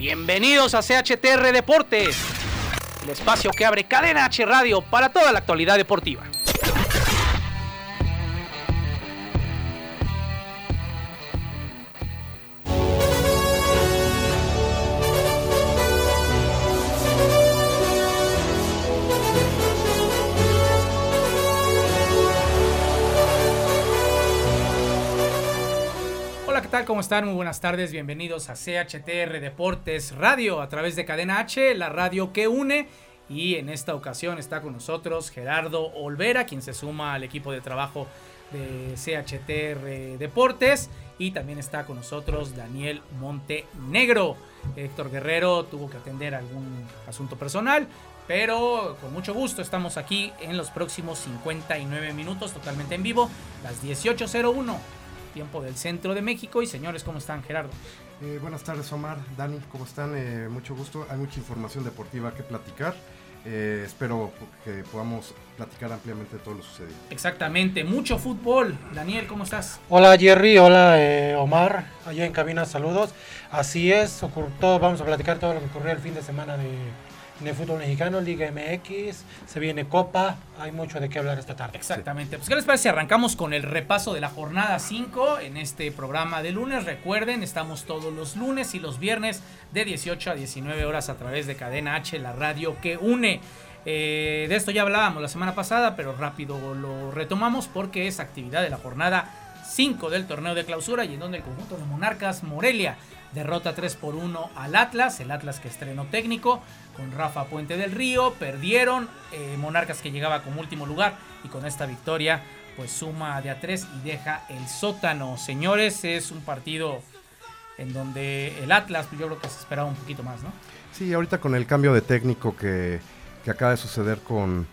Bienvenidos a CHTR Deportes, el espacio que abre Cadena H Radio para toda la actualidad deportiva. Tal? ¿Cómo están? Muy buenas tardes. Bienvenidos a CHTR Deportes Radio a través de Cadena H, la radio que une. Y en esta ocasión está con nosotros Gerardo Olvera, quien se suma al equipo de trabajo de CHTR Deportes. Y también está con nosotros Daniel Montenegro. Héctor Guerrero tuvo que atender algún asunto personal, pero con mucho gusto estamos aquí en los próximos 59 minutos, totalmente en vivo, las 18.01 tiempo del centro de México. Y señores, ¿cómo están, Gerardo? Eh, buenas tardes, Omar, Dani, ¿cómo están? Eh, mucho gusto. Hay mucha información deportiva que platicar. Eh, espero que podamos platicar ampliamente de todo lo sucedido. Exactamente, mucho fútbol. Daniel, ¿cómo estás? Hola Jerry, hola eh, Omar, allá en cabina, saludos. Así es, ocur- todo, vamos a platicar todo lo que ocurrió el fin de semana de, de fútbol mexicano, Liga MX, se viene Copa, hay mucho de qué hablar esta tarde. Exactamente. Pues, ¿qué les parece arrancamos con el repaso de la jornada 5 en este programa de lunes? Recuerden, estamos todos los lunes y los viernes de 18 a 19 horas a través de Cadena H, la radio que une. Eh, de esto ya hablábamos la semana pasada, pero rápido lo retomamos porque es actividad de la jornada 5 del torneo de clausura y en donde el conjunto de Monarcas Morelia derrota 3 por 1 al Atlas, el Atlas que estrenó técnico con Rafa Puente del Río, perdieron eh, Monarcas que llegaba como último lugar y con esta victoria pues suma de a 3 y deja el sótano. Señores, es un partido en donde el Atlas yo creo que se esperaba un poquito más, ¿no? Sí, ahorita con el cambio de técnico que, que acaba de suceder con,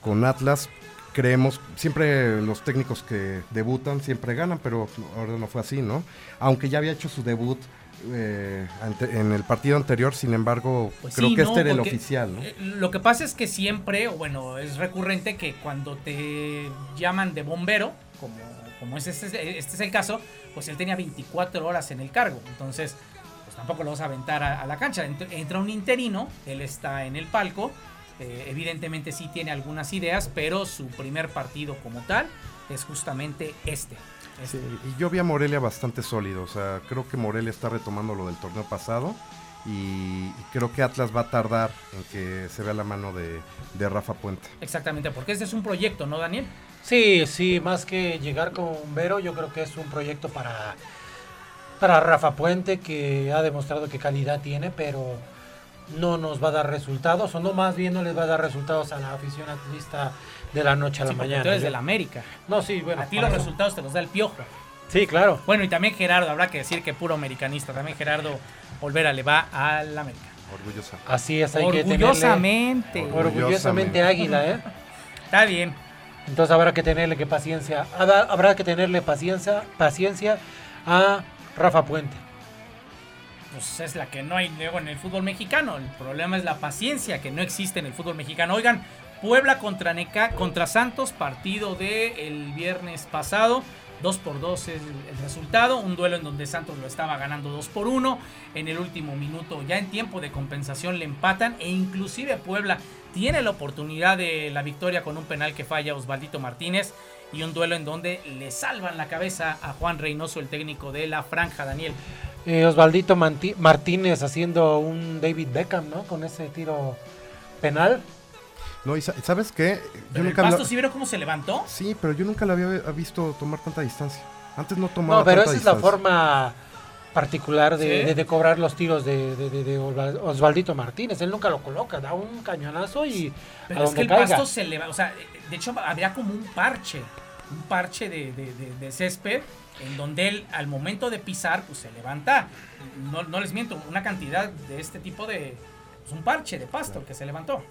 con Atlas, creemos, siempre los técnicos que debutan siempre ganan, pero ahora no fue así, ¿no? Aunque ya había hecho su debut eh, ante- en el partido anterior, sin embargo, Pues creo sí, que ¿no? este era el oficial, ¿no? eh, lo que pasa es que siempre, bueno, es recurrente que cuando te llaman de bombero, como, como es este, este es el caso, pues él tenía 24 horas en el cargo. Entonces, pues tampoco lo vas a aventar a, a la cancha. Ent- Entra un interino, él está en el palco. eh, evidentemente sí tiene algunas ideas, pero su primer partido como tal es justamente este. Sí, y yo vi a Morelia bastante sólido, o sea, creo que Morelia está retomando lo del torneo pasado y, y creo que Atlas va a tardar en que se vea la mano de, de Rafa Puente. Exactamente, porque este es un proyecto, ¿no, Daniel? Sí, sí, más que llegar con Vero, yo creo que es un proyecto para, para Rafa Puente que ha demostrado que calidad tiene, pero no nos va a dar resultados, o no más bien no les va a dar resultados a la afición atlista de la noche a la Sí, mañana. tú eres Yo- de la América. No, sí, bueno. a ti los eso- resultados te los da el piojo. Sí, claro. Bueno, y también Gerardo, habrá que decir que puro americanista. También Gerardo Olvera le va al América. Orgullosa. Así es, hay que tenerle... Orgullosamente. Orgullo- Orgullosamente águila, ¿eh? Está bien. Entonces habrá que tenerle que paciencia, habrá, habrá que tenerle paciencia, paciencia a Rafa Puente. Pues es la que no hay luego en el fútbol mexicano. El problema es la paciencia que no existe en el fútbol mexicano. Oigan, Puebla contra, Neca, contra Santos, partido del viernes pasado. 2 por 2 es el resultado. Un duelo en donde Santos lo estaba ganando 2 por 1. En el último minuto, ya en tiempo de compensación, le empatan. E inclusive Puebla tiene la oportunidad de la victoria con un penal que falla Osvaldito Martínez. Y un duelo en donde le salvan la cabeza a Juan Reynoso, el técnico de la franja, Daniel. Eh, Osvaldito Martínez haciendo un David Beckham, ¿no? Con ese tiro penal. No, y sa- ¿sabes qué? Pero el nunca pasto lo- ¿sí vieron cómo se levantó? Sí, pero yo nunca la había visto tomar tanta distancia. Antes no tomaba No, pero tanta esa es la forma particular de, ¿Sí? de- de cobrar los tiros de, de- de- de Osval- Osvaldito Martínez. Él nunca lo coloca, da un cañonazo y Pero a es donde que el caiga. pasto se levanta. O sea, de hecho, habría como un parche. un parche de, de- de- de césped en donde él al momento de pisar pues se levanta, no, no les miento, una cantidad de este tipo de, pues, un parche de pasto que se levantó.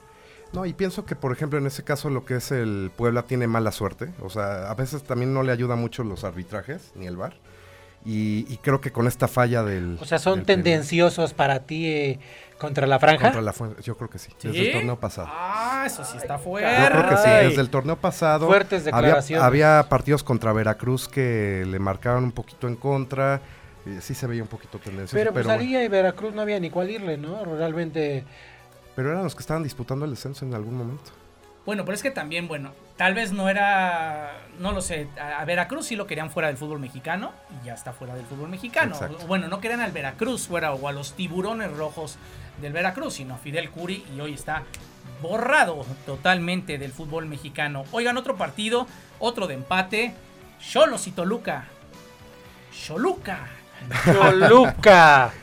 No, y pienso que, por ejemplo, en ese caso lo que es el Puebla tiene mala suerte. O sea, a veces también no le ayuda mucho los arbitrajes, ni el VAR. Y, y creo que con esta falla del... O sea, son del tendenciosos para ti eh, contra la franja. Contra la yo creo que sí, desde el torneo pasado. Ah, eso sí está fuerte. Yo creo que sí, desde el torneo pasado Fuertes declaraciones. había partidos contra Veracruz que le marcaban un poquito en contra, eh, sí se veía un poquito tendencioso, Pero pero, pues Arilla y Veracruz no había ni cuál irle, ¿no? Realmente. Pero eran los que estaban disputando el descenso en algún momento. Bueno, pero es que también, bueno, tal vez no era, no lo sé, a Veracruz sí lo querían fuera del fútbol mexicano y ya está fuera del fútbol mexicano. Exacto. Bueno, no querían al Veracruz fuera o a los tiburones rojos del Veracruz, sino a Fidel Curi y hoy está borrado totalmente del fútbol mexicano. Oigan, otro partido, otro de empate, Cholos y Toluca. Choluca. ¡Toluca!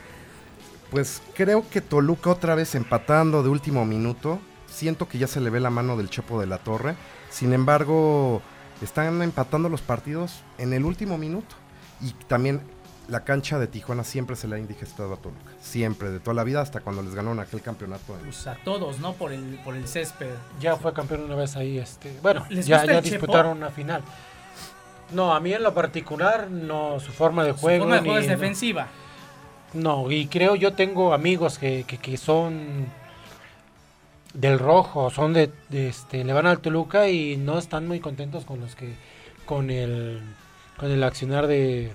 Pues creo que Toluca otra vez empatando de último minuto. Siento que ya se le ve la mano del Chepo de la Torre. Sin embargo, están empatando los partidos en el último minuto. Y también la cancha de Tijuana siempre se le ha indigestado a Toluca. Siempre, de toda la vida, hasta cuando les ganaron aquel campeonato. Pues a todos, ¿no? Por el, por el césped. Ya fue campeón una vez ahí, este. Bueno, ¿Les ya, ya disputaron una final. No, a mí en lo particular, no, su forma de Su juego. forma de juego ni- es defensiva. No, y creo yo tengo amigos que, que, que son del rojo, son de, de, este, le van al Toluca y no están muy contentos con los que, con el, con el accionar de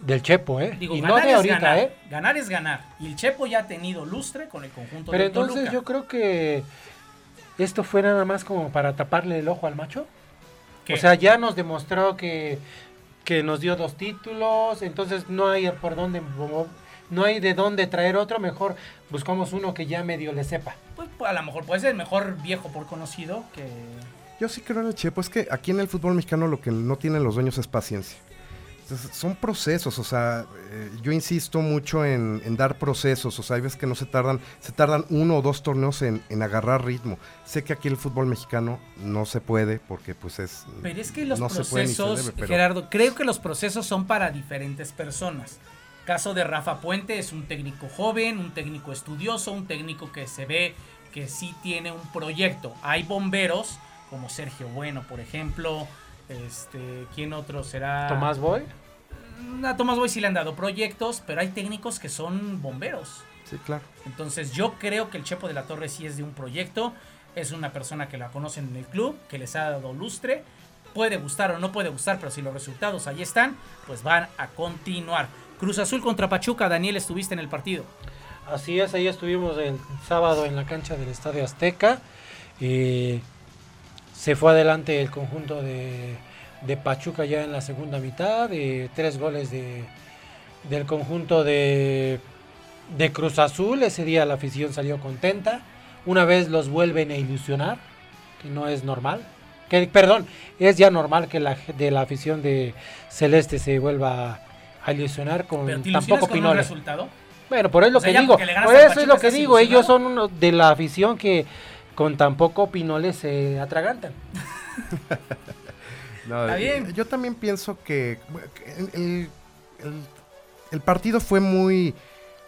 del Chepo, eh. Digo, y no de ahorita, ganar. eh. Ganar es ganar. Y el Chepo ya ha tenido lustre con el conjunto Pero de entonces Toluca. yo creo que esto fue nada más como para taparle el ojo al macho. ¿Qué? O sea, ya nos demostró que, que nos dio dos títulos, entonces no hay por dónde, no hay de dónde traer otro, mejor buscamos uno que ya medio le sepa. Pues, pues, a lo mejor puede ser el mejor viejo por conocido que... Yo sí creo en el Chepo, es que aquí en el fútbol mexicano lo que no tienen los dueños es paciencia. Entonces, son procesos, o sea, eh, yo insisto mucho en, en dar procesos, o sea, hay veces que no se tardan, se tardan uno o dos torneos en, en agarrar ritmo. Sé que aquí el fútbol mexicano no se puede porque pues es... Pero es que los no procesos, debe, pero- Gerardo, creo que los procesos son para diferentes personas. Caso de Rafa Puente es un técnico joven, un técnico estudioso, un técnico que se ve que sí tiene un proyecto. Hay bomberos como Sergio Bueno, por ejemplo. Este, ¿quién otro será? Tomás Boy. Mm, A Tomás Boy sí le han dado proyectos, pero hay técnicos que son bomberos. Sí, claro. Entonces yo creo que el Chepo de la Torre sí es de un proyecto, es una persona que la conocen en el club, que les ha dado lustre, puede gustar o no puede gustar, pero si los resultados ahí están, pues van a continuar. Cruz Azul contra Pachuca, Daniel, estuviste en el partido. Así es, ahí estuvimos el sábado en la cancha del Estadio Azteca. y se fue adelante el conjunto de, de Pachuca ya en la segunda mitad, de tres goles de, del conjunto de, de Cruz Azul. Ese día la afición salió contenta. Una vez los vuelven a ilusionar, que no es normal. Que, perdón, es ya normal que la, de la afición de Celeste se vuelva a ilusionar con Pero te ilusionas tampoco con un resultado. Bueno, por eso es lo O sea, que digo. Por eso es lo que ¿estás digo. Ellos son uno de la afición que con tan poco Pinole se atragantan. No, Está bien. Yo también pienso que el- el partido fue muy,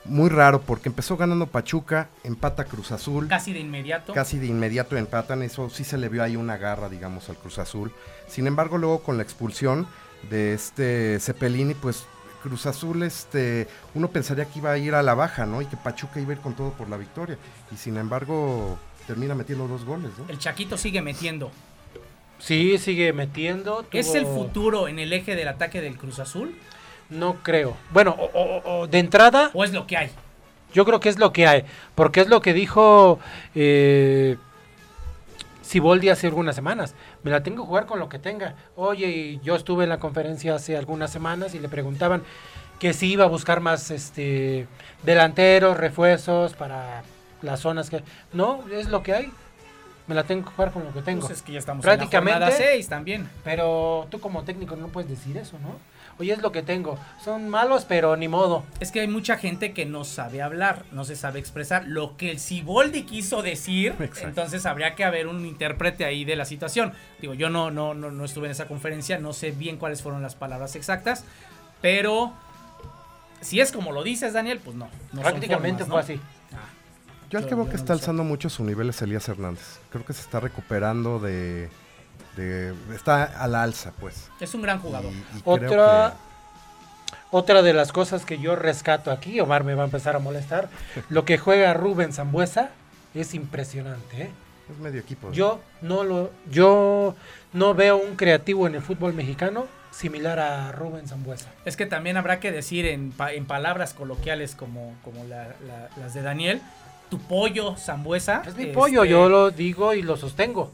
muy raro porque empezó ganando Pachuca, empata Cruz Azul. Casi de inmediato. Casi de inmediato empatan, eso sí se le vio ahí una garra, digamos, al Cruz Azul. Sin embargo, luego con la expulsión de este Cepelini, pues Cruz Azul, este, uno pensaría que iba a ir a la baja, ¿no? Y que Pachuca iba a ir con todo por la victoria. Y sin embargo, termina metiendo dos goles, ¿no? El Chaquito sigue metiendo. Sí, sigue metiendo. ¿Es el futuro en el eje del ataque del Cruz Azul? No creo. Bueno, o- o- o de entrada, ¿O es lo que hay? yo creo que es lo que hay. Porque es lo que dijo eh, Siboldi hace algunas semanas. Me la tengo que jugar con lo que tenga. Oye, y yo estuve en la conferencia hace algunas semanas y le preguntaban que si iba a buscar más este delanteros, refuerzos para las zonas que... No, es lo que hay. Me la tengo que jugar con lo que tengo. Pues es que ya estamos Prácticamente- en la jornada 6 también. Pero tú como técnico no puedes decir eso, ¿no? oye, es lo que tengo. Son malos, pero ni modo. Es que hay mucha gente que no sabe hablar, no se sabe expresar lo que el Ciboldi quiso decir. Exacto. Entonces habría que haber un intérprete ahí de la situación. Digo, yo no, no, no, no estuve en esa conferencia, no sé bien cuáles fueron las palabras exactas, pero si es como lo dices, Daniel, pues no. no Prácticamente formas, fue así. Yo al que veo que está alzando mucho su nivel es Elías Hernández. Creo que se está recuperando de... de- está a la alza, pues. es un gran jugador. Y- y creo Otra, otra de las cosas que yo rescato aquí, Omar me va a empezar a molestar, lo que juega Rubén Zambuesa es impresionante. ¿eh? es medio equipo. Yo no lo, yo no veo un creativo en el fútbol mexicano similar a Rubén Zambuesa. Es que también habrá que decir en, pa- en palabras coloquiales como, como la- la- las de Daniel, tu pollo zambuesa. Es mi este, pollo, yo lo digo y lo sostengo.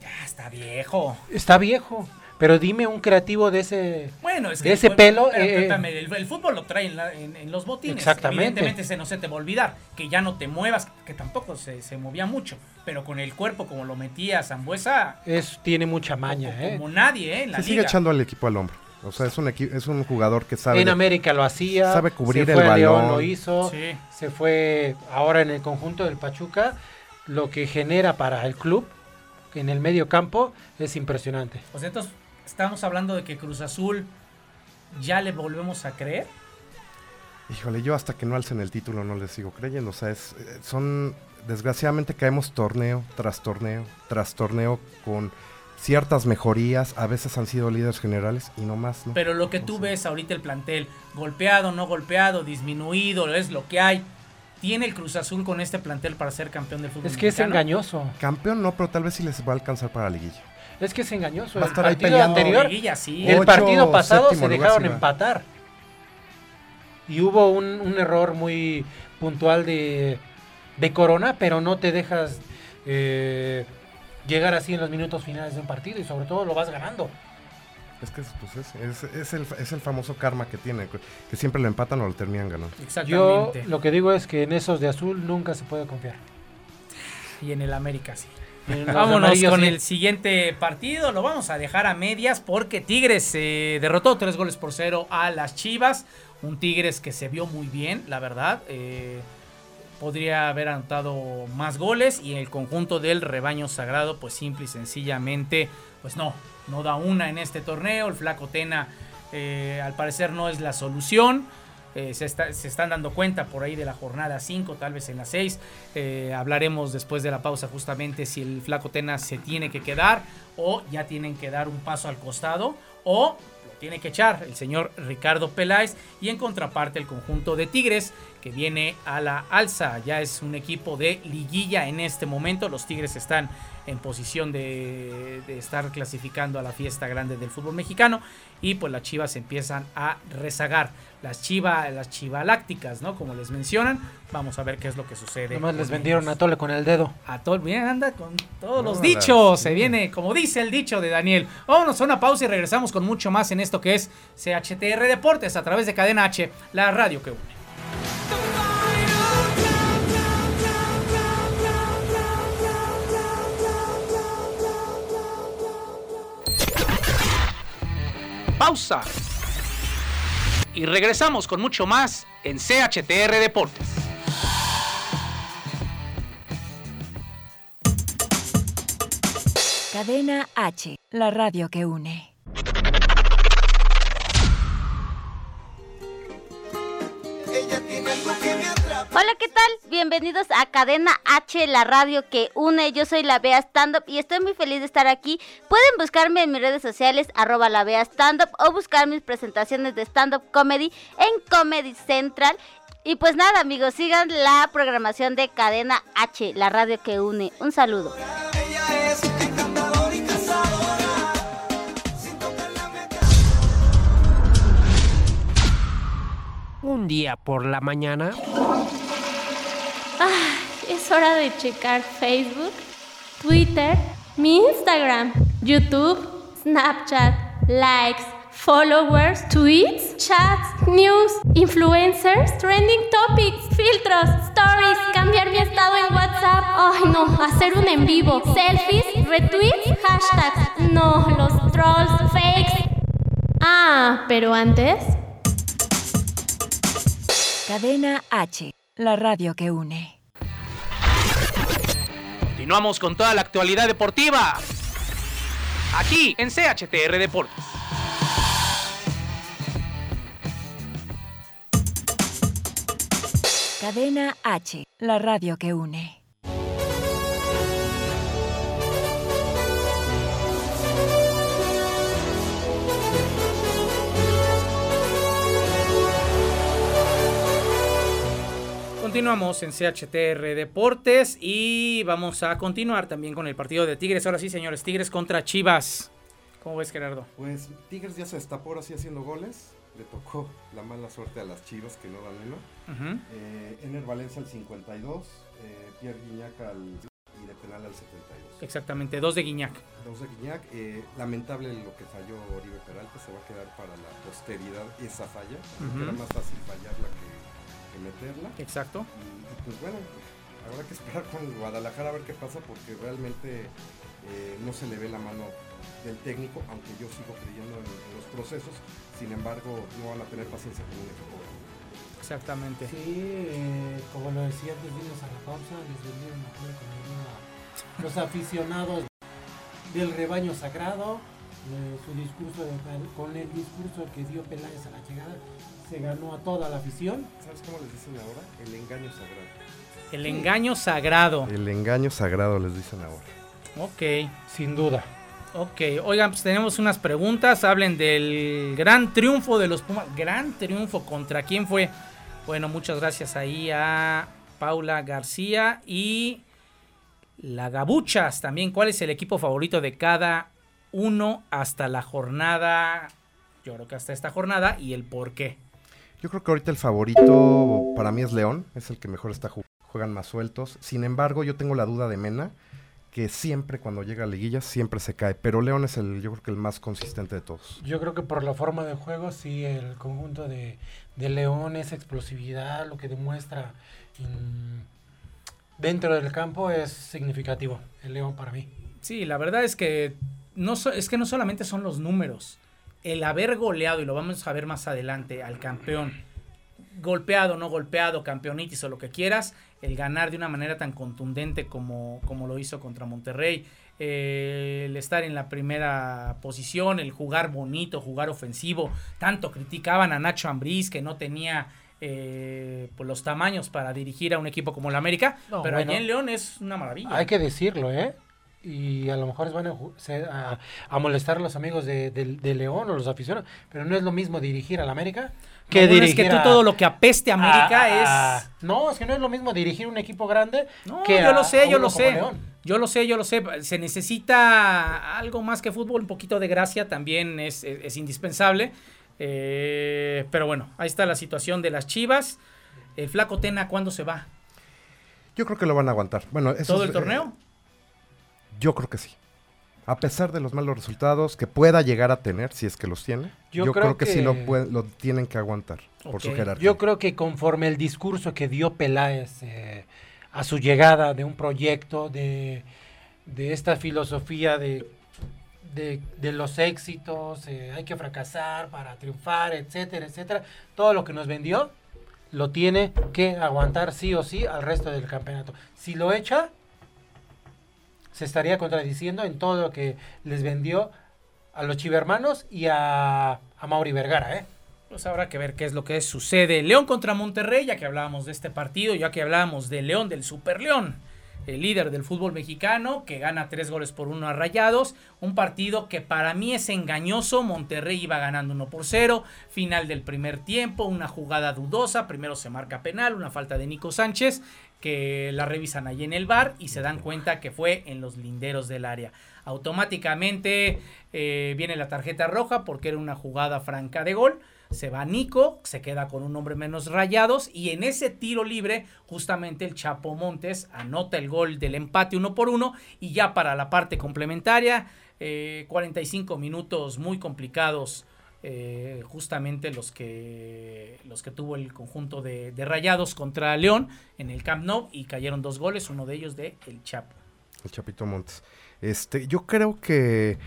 Ya está viejo. Está viejo, pero dime un creativo de ese Bueno, es que De ese pelo, pero, eh, espérame, el, el fútbol lo trae en, la- en- en los botines. Exactamente. Evidentemente se no se te va a olvidar que ya no te muevas, que tampoco se, se movía mucho, pero con el cuerpo como lo metía Zambuesa, es, tiene mucha maña. como, ¿eh? como nadie, ¿eh? En la Se sigue echando al equipo al hombro. O sea, es un, es un jugador que sabe... En América lo hacía. sabe cubrir se el fue León, balón. lo hizo. Sí. Se fue ahora en el conjunto del Pachuca. Lo que genera para el club en el medio campo es impresionante. Pues entonces estamos hablando de que Cruz Azul ya le volvemos a creer. Híjole, yo hasta que no alcen el título no les sigo creyendo. O sea, es, eh, son... Desgraciadamente caemos torneo tras torneo tras torneo con ciertas mejorías. A veces han sido líderes generales y no más, ¿no? Pero lo que tú O sea, ves ahorita el plantel, golpeado, no golpeado, disminuido, es lo que hay. ¿Tiene el Cruz Azul con este plantel para ser campeón del fútbol Es que es engañoso. Campeón no, pero tal vez sí les va a alcanzar para la liguilla. Es que es engañoso. Va el estar partido anterior, Liguilla, sí. el Ocho, partido pasado séptimo se dejaron empatar. Y hubo un, un error muy puntual de, de Corona, pero no te dejas eh, llegar así en los minutos finales de un partido y sobre todo lo vas ganando. Es que pues, es, es- es el, es el famoso karma que tiene, que- siempre lo empatan o lo terminan ganando. Yo Exactamente. lo que digo es que en esos de azul nunca se puede confiar. Y en el América sí. Vámonos con sí. el siguiente partido. Lo vamos a dejar a medias porque Tigres eh, derrotó tres goles por cero a las Chivas. Un Tigres que se vio muy bien, la verdad. Eh, podría haber anotado más goles y el conjunto del rebaño sagrado, pues simple y sencillamente, pues no, no da una en este torneo. El flaco Tena, eh, al parecer, no es la solución. Eh, se, está- se están dando cuenta por ahí de la jornada 5, tal vez en la 6. Eh, hablaremos después de la pausa justamente si el flaco Tena se tiene que quedar o ya tienen que dar un paso al costado o lo tiene que echar el señor Ricardo Peláez y en contraparte el conjunto de Tigres que viene a la alza. Ya es un equipo de liguilla en este momento. Los Tigres están en posición de, de estar clasificando a la fiesta grande del fútbol mexicano y pues las Chivas empiezan a rezagar. Las Chivas, las Chivalácticas, ¿no? Como les mencionan. Vamos a ver qué es lo que sucede. Nomás les vendieron a. Tole con el dedo. A todo, bien, anda con todos No, los dichos. Se viene, como dice el dicho de Daniel. Vámonos a una pausa y regresamos con mucho más en esto que es CHTR Deportes a través de Cadena H, la radio que une. Y regresamos con mucho más en CHTR Deportes. Cadena H, la radio que une. Hola, ¿qué tal? Bienvenidos a Cadena H, la radio que une. Yo soy la Bea Stand Up y estoy muy feliz de estar aquí. Pueden buscarme en mis redes sociales, arroba la Bea Stand Up, o buscar mis presentaciones de stand up comedy en Comedy Central. Y pues nada, amigos, sigan la programación de Cadena H, la radio que une. Un saludo. Un día por la mañana, Es hora de checar Facebook, Twitter, mi Instagram, YouTube, Snapchat, likes, followers, tweets, chats, news, influencers, trending topics, filtros, stories, cambiar mi estado en WhatsApp. Ay, no, hacer un en vivo, selfies, retweets, hashtags. No, los trolls, fakes. Ah, pero antes... Cadena H, la radio que une. Continuamos con toda la actualidad deportiva. Aquí en CHTR Deportes. Cadena H, la radio que une. Continuamos en CHTR Deportes y vamos a continuar también con el partido de Tigres. Ahora sí, señores, Tigres contra Chivas. ¿Cómo ves, Gerardo? Pues Tigres ya se destapó ahora sí haciendo goles. Le tocó la mala suerte a las Chivas que no dan uno. Ujú. Eh, Ener Valencia al 52, eh, Pierre Guignac al y de penal al 72. Exactamente, dos de Guiñac. Dos de Guignac, eh, lamentable lo que falló Oribe Peralta, se va a quedar para la posteridad esa falla, era más fácil fallarla que, que meterla. Exacto. Y, y pues bueno, habrá que esperar con Guadalajara a ver qué pasa, porque realmente eh, no se le ve la mano del técnico, aunque yo sigo creyendo en, en los procesos, sin embargo no van a tener paciencia con un equipo. Exactamente. Sí, eh, como lo decía antes, vimos a la pausa, les vendieron alguna- los aficionados del rebaño sagrado, eh, su discurso de- con el discurso que dio Peláez a la llegada, se ganó a toda la afición. ¿Sabes cómo les dicen ahora? El engaño sagrado. El engaño sagrado. El engaño sagrado les dicen ahora. Ok. Sin duda. Ok, oigan, pues tenemos unas preguntas. Hablen del gran triunfo de los Pumas. Gran triunfo. ¿Contra quién fue? Bueno, muchas gracias ahí a Paula García y la Gabuchas también. ¿Cuál es el equipo favorito de cada uno hasta la jornada? Yo creo que hasta esta jornada y el por qué. Yo creo que ahorita el favorito para mí es León, es el que mejor está jugando. Juegan más sueltos. Sin embargo, yo tengo la duda de Mena, que siempre cuando llega a liguillas siempre se cae. Pero León es el, yo creo que el más consistente de todos. Yo creo que por la forma de juego, sí, el conjunto de, de León, esa explosividad, lo que demuestra en- dentro del campo es significativo. El León para mí. Sí, la verdad es que no so- es que no solamente son los números. El haber goleado, y lo vamos a ver más adelante, al campeón, golpeado, no golpeado, campeonitis o lo que quieras, el ganar de una manera tan contundente como, como lo hizo contra Monterrey, eh, el estar en la primera posición, el jugar bonito, jugar ofensivo, tanto criticaban a Nacho Ambriz que no tenía eh, pues, los tamaños para dirigir a un equipo como el América, No, pero bueno. allá en León es una maravilla. Hay que decirlo, ¿eh? Y a lo mejor van a, a- a molestar a los amigos de, de- de León o los aficionados, pero no es lo mismo dirigir al América que No, bueno, dirigir es que tú a- todo lo que apeste a América a- es... No, es que no es lo mismo dirigir un equipo grande No, que yo a- lo sé, yo lo sé. León. Yo lo sé, yo lo sé. Se necesita algo más que fútbol, un poquito de gracia también es, es- es indispensable. Eh, pero bueno, ahí está la situación de las Chivas. El flaco Tena, ¿cuándo se va? Yo creo que lo van a aguantar. Bueno, eso ¿Todo es, el torneo? eh, yo creo que sí. A pesar de los malos resultados que pueda llegar a tener, si es que los tiene, Yo yo, creo creo, que, sí lo, puede- lo tienen que aguantar por su jerarquía. Yo creo que conforme el discurso que dio Peláez eh, a su llegada de un proyecto, de, de esta filosofía de, de, de los éxitos, eh, hay que fracasar para triunfar, etcétera, etcétera, todo lo que nos vendió lo tiene que aguantar sí o sí al resto del campeonato. Si lo echa, se estaría contradiciendo en todo lo que les vendió a los chivermanos y a, a Mauri Vergara, ¿eh? Pues habrá que ver qué es lo que sucede. León contra Monterrey, ya que hablábamos de este partido, ya que hablábamos de León, del Super León, el líder del fútbol mexicano, que gana tres goles por uno a Rayados. Un partido que para mí es engañoso. Monterrey iba ganando 1 por 0. Final del primer tiempo, una jugada dudosa. Primero se marca penal, una falta de Nico Sánchez, que la revisan ahí en el bar y se dan cuenta que fue en los linderos del área. Automáticamente eh, viene la tarjeta roja porque era una jugada franca de gol. Se va Nico, se queda con un hombre menos rayados y en ese tiro libre justamente el Chapo Montes anota el gol del empate uno por uno y ya para la parte complementaria, eh, 45 minutos muy complicados. Eh, justamente los que los que tuvo el conjunto de, Rayados contra León en el Camp Nou y cayeron dos goles, uno de ellos de El Chapo. El Chapito Montes. Este, yo creo que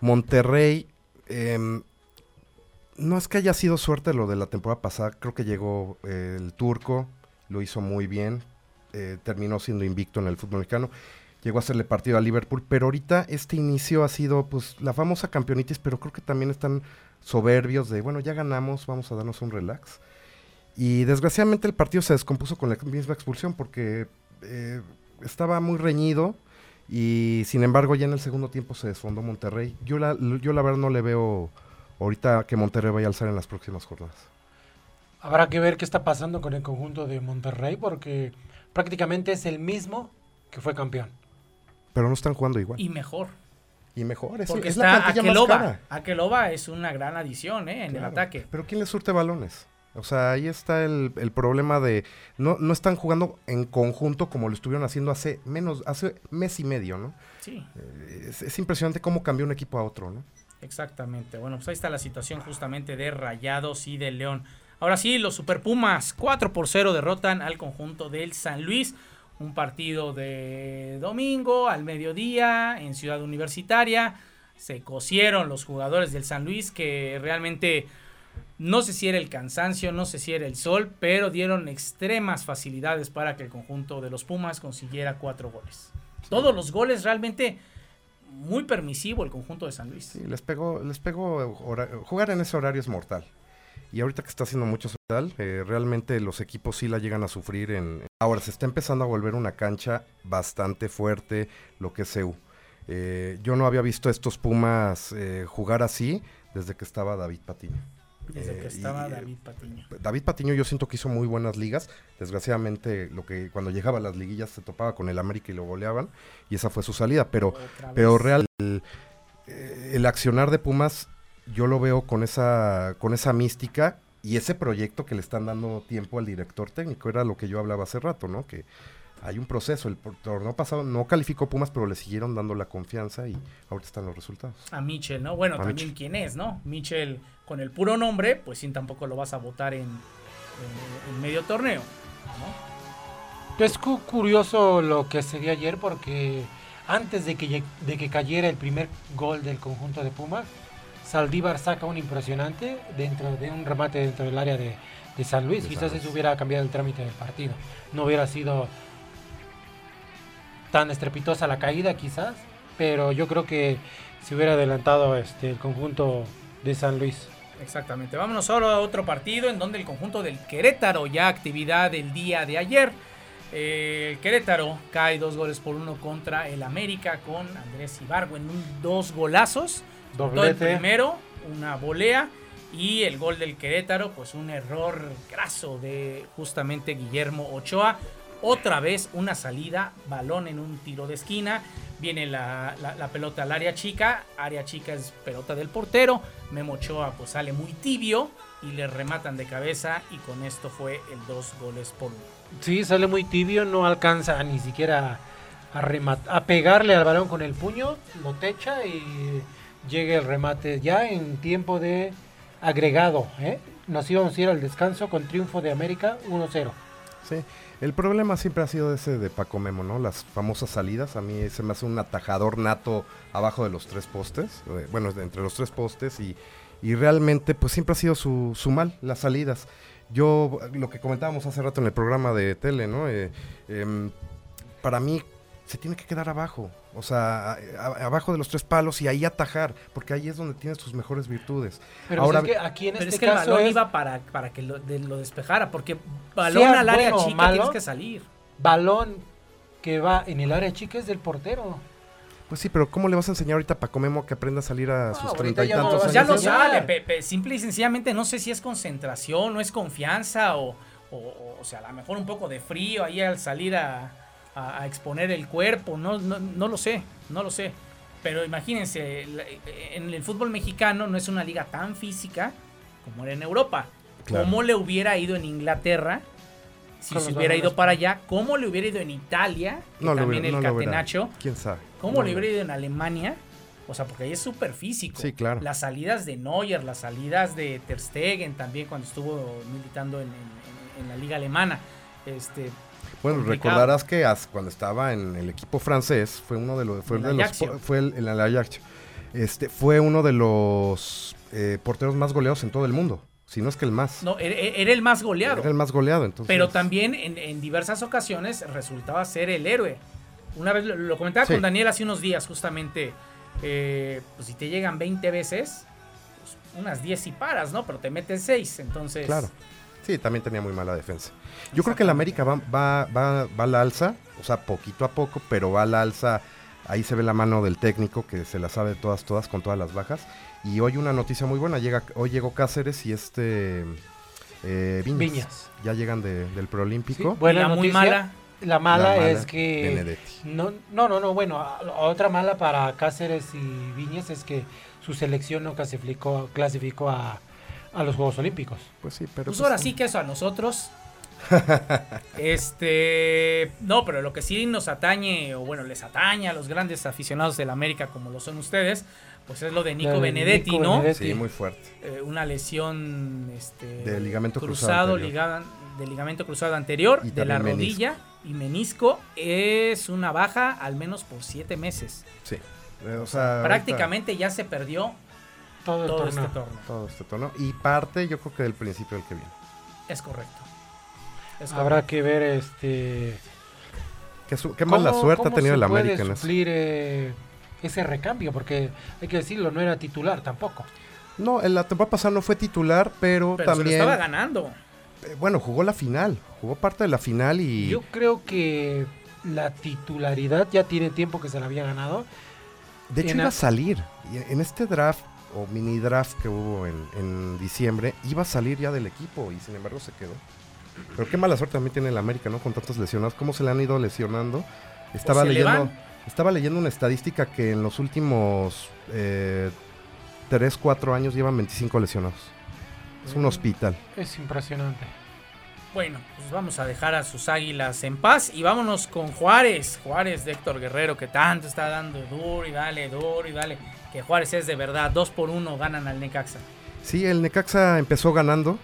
Monterrey em, no es que haya sido suerte lo de la temporada pasada, creo que llegó eh, el turco, lo hizo muy bien, eh, terminó siendo invicto en el fútbol mexicano, llegó a hacerle partido a Liverpool, pero ahorita este inicio ha sido pues la famosa campeonitis, pero creo que también están soberbios de, bueno, ya ganamos, vamos a darnos un relax. Y desgraciadamente el partido se descompuso con la misma expulsión porque eh, estaba muy reñido y sin embargo ya en el segundo tiempo se desfondó Monterrey. Yo la, yo la verdad no le veo ahorita que Monterrey vaya a alzar en las próximas jornadas. Habrá que ver qué está pasando con el conjunto de Monterrey porque prácticamente es el mismo que fue campeón. Pero no están jugando igual. Y mejor. Y mejor, es, Porque es la está cara. Akeloba. Akeloba es una gran adición ¿eh? en el ataque. Pero ¿quién le surte balones? O sea, ahí está el, el problema de no, no están jugando en conjunto como lo estuvieron haciendo hace menos, hace mes y medio, ¿no? Sí, Eh, Es, es impresionante cómo cambió un equipo a otro, ¿no? exactamente. Bueno, pues ahí está la situación justamente de Rayados y de León. Ahora sí, los Super Pumas 4 por 0 derrotan al conjunto del San Luis. Un partido de domingo al mediodía en Ciudad Universitaria. Se cosieron los jugadores del San Luis que realmente no sé si era el cansancio, no sé si era el sol, pero dieron extremas facilidades para que el conjunto de los Pumas consiguiera cuatro goles. Todos los goles realmente muy permisivo el conjunto de San Luis. Sí, les pegó, les pegó jugar en ese horario es mortal. Y ahorita que está haciendo mucho social, eh, realmente los equipos sí la llegan a sufrir en... Ahora se está empezando a volver una cancha bastante fuerte, lo que es CEU. Eh, yo no había visto a estos Pumas eh, jugar así desde que estaba David Patiño. Desde Eh, que y- estaba David Patiño. David Patiño yo siento que hizo muy buenas ligas. Desgraciadamente, lo que cuando llegaba a las liguillas se topaba con el América y lo goleaban. Y esa fue su salida. Pero, pero real, el, eh, el accionar de Pumas, yo lo veo con esa, con esa mística y ese proyecto que le están dando tiempo al director técnico. Era lo que yo hablaba hace rato, ¿no? Que hay un proceso. El torneo pasado no calificó Pumas, pero le siguieron dando la confianza y ahorita están los resultados. A Michel, ¿no? Bueno, A también Mitchell. quién es, ¿no? Michel con el puro nombre, pues sí, tampoco lo vas a votar en, en- en medio torneo, ¿no? Es cu- curioso lo que se dio ayer porque antes de que, de que cayera el primer gol del conjunto de Pumas, Saldívar saca un impresionante dentro de un remate dentro del área de, de San Luis. De San Quizás Luis. eso hubiera cambiado el trámite del partido. No hubiera sido tan estrepitosa la caída quizás, pero yo creo que se hubiera adelantado este, el conjunto de San Luis. Exactamente. Vámonos ahora a otro partido en donde el conjunto del Querétaro ya actividad el día de ayer. El Querétaro cae dos goles por uno contra el América con Andrés Ibargo en un, dos golazos. Todo el Doblete. primero, una volea. Y el gol del Querétaro, pues un error graso de justamente Guillermo Ochoa. Otra vez una salida, balón en un tiro de esquina. Viene la, la- la pelota al área chica. Área chica es pelota del portero. Memo Ochoa pues sale muy tibio y le rematan de cabeza. Y con esto fue el dos goles por uno. Sí, sale muy tibio, no alcanza ni siquiera a, remat- a pegarle al balón con el puño, lo techa y llega el remate ya en tiempo de agregado. ¿eh? Nos íbamos a ir al descanso con triunfo de América 1-0. Sí, el problema siempre ha sido ese de Paco Memo, ¿no? Las famosas salidas. A mí se me hace un atajador nato abajo de los tres postes, eh, bueno, entre los tres postes y, y realmente pues siempre ha sido su, su mal, las salidas. Yo, lo que comentábamos hace rato en el programa de tele, ¿no? Eh, em, para mí se tiene que quedar abajo, o sea, a- a- abajo de los tres palos y ahí atajar, porque ahí es donde tienes tus mejores virtudes. Pero Ahora, es que aquí en Pero este es que el caso balón es iba para, para que lo, de- lo despejara. Porque balón al área bueno chica malo, tienes que salir. balón que va en el área chica es del portero. Pues sí, pero ¿cómo le vas a enseñar ahorita a Paco Memo que aprenda a salir a sus ahorita treinta y ya no tantos Pues vas ya años? lo sale, pe- pe- simple y sencillamente no sé si es concentración, no es confianza o, o, o- o sea, a lo mejor un poco de frío ahí al salir a, a- a exponer el cuerpo, no, no, no lo sé, no lo sé. Pero imagínense, en el fútbol mexicano no es una liga tan física como era en Europa. Claro. ¿Cómo le hubiera ido en Inglaterra si Con se hubiera ido para allá? ¿Cómo le hubiera ido en Italia? Que No le también hubiera- el no Catenacho. ¿Quién sabe? ¿Cómo No le hubiera ido en Alemania? O sea, porque ahí es súper físico. Sí, claro. Las salidas de Neuer, las salidas de Ter Stegen también cuando estuvo militando en, en- en la liga alemana. Este, Bueno, complicado. recordarás que cuando estaba en el equipo francés fue uno de los fue El de los Ajaxio. fue el, el Ajaxio. Este fue uno de los eh, porteros más goleados en todo el mundo. Si no es que el más. No, era, era el más goleado. Era el más goleado, entonces. Pero también en, en diversas ocasiones resultaba ser el héroe. Una vez lo, lo comentaba Sí. con Daniel hace unos días, justamente. eh, pues si te llegan 20 veces, pues unas 10 y paras, ¿no? Pero te meten 6. Entonces. Claro. Sí, también tenía muy mala defensa. Yo creo que el América va, va, va, va a la alza, o sea, poquito a poco, pero va a la alza. Ahí se ve la mano del técnico que se la sabe todas, todas, con todas las bajas. Y hoy una noticia muy buena, llega, hoy llegó Cáceres y este eh, Viñas. Viñas. Ya llegan de- del preolímpico. Y Buena la muy noticia. mala. La mala, La mala, es que. Benedetti. No, no, no, no, bueno, a- a otra mala para Cáceres y Viñas es que su selección no clasificó, clasificó a, a los Juegos Olímpicos. Pues sí, pero. Pues pues, ahora sí que eso a nosotros. este. No, pero lo que sí nos atañe, o bueno, les atañe a los grandes aficionados del América, como lo son ustedes, pues es lo de Nico La de Benedetti, Nico ¿no? Benedetti. Sí, muy fuerte. Eh, una lesión este, De ligamento cruzado anterior. ligada- de ligamento cruzado anterior, Y de la rodilla y menisco. Es una baja al menos por siete meses. Sí. Eh, o sea, ahorita Prácticamente ya se perdió Todo torneo. este torneo. Todo este tono. Y parte, yo creo que del principio del que viene. Es correcto. Es Habrá que ver este. Qué, su- qué mala suerte ha tenido el puede América en eso. suplir eh, ese recambio, porque hay que decirlo, no era titular tampoco. No, en la temporada pasada no fue titular, pero, Pero se lo también. estaba ganando. Eh, bueno, jugó la final. Jugó parte de la final y. Yo creo que la titularidad ya tiene tiempo que se la había ganado. de hecho, en iba a- salir. En este draft o mini draft que hubo en, en diciembre, iba a salir ya del equipo y sin embargo se quedó. Pero qué mala suerte también tiene el América, ¿no? Con tantos lesionados. ¿Cómo se le han ido lesionando? Estaba leyendo. Estaba leyendo una estadística que en los últimos eh, 3, 4 años llevan 25 lesionados. Es un hospital. Es impresionante. Bueno, pues vamos a dejar a sus águilas en paz y vámonos con Juárez. Juárez de Héctor Guerrero que tanto está dando duro y dale, duro y dale. Que Juárez es de verdad, dos por uno ganan al Necaxa. Sí, el Necaxa empezó ganando,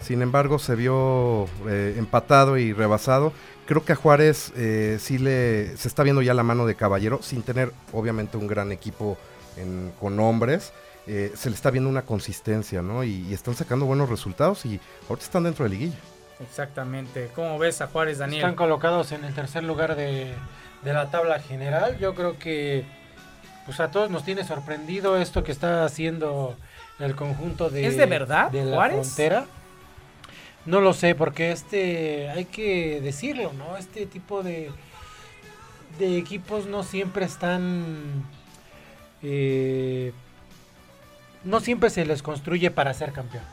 sin embargo se vio eh, empatado y rebasado. Creo que a Juárez eh, sí le se está viendo ya la mano de Caballero, sin tener obviamente un gran equipo en- con hombres. Eh, se le está viendo una consistencia, ¿no? Y, y están sacando buenos resultados y ahorita están dentro de liguilla. Exactamente. ¿Cómo ves a Juárez, Daniel? Están colocados en el tercer lugar de, de la tabla general. Yo creo que pues a todos nos tiene sorprendido esto que está haciendo el conjunto de ¿Es de verdad, de la Juárez? frontera. No lo sé, porque este hay que decirlo, ¿no? Este tipo de de equipos no siempre están eh, no siempre se les construye para ser campeón.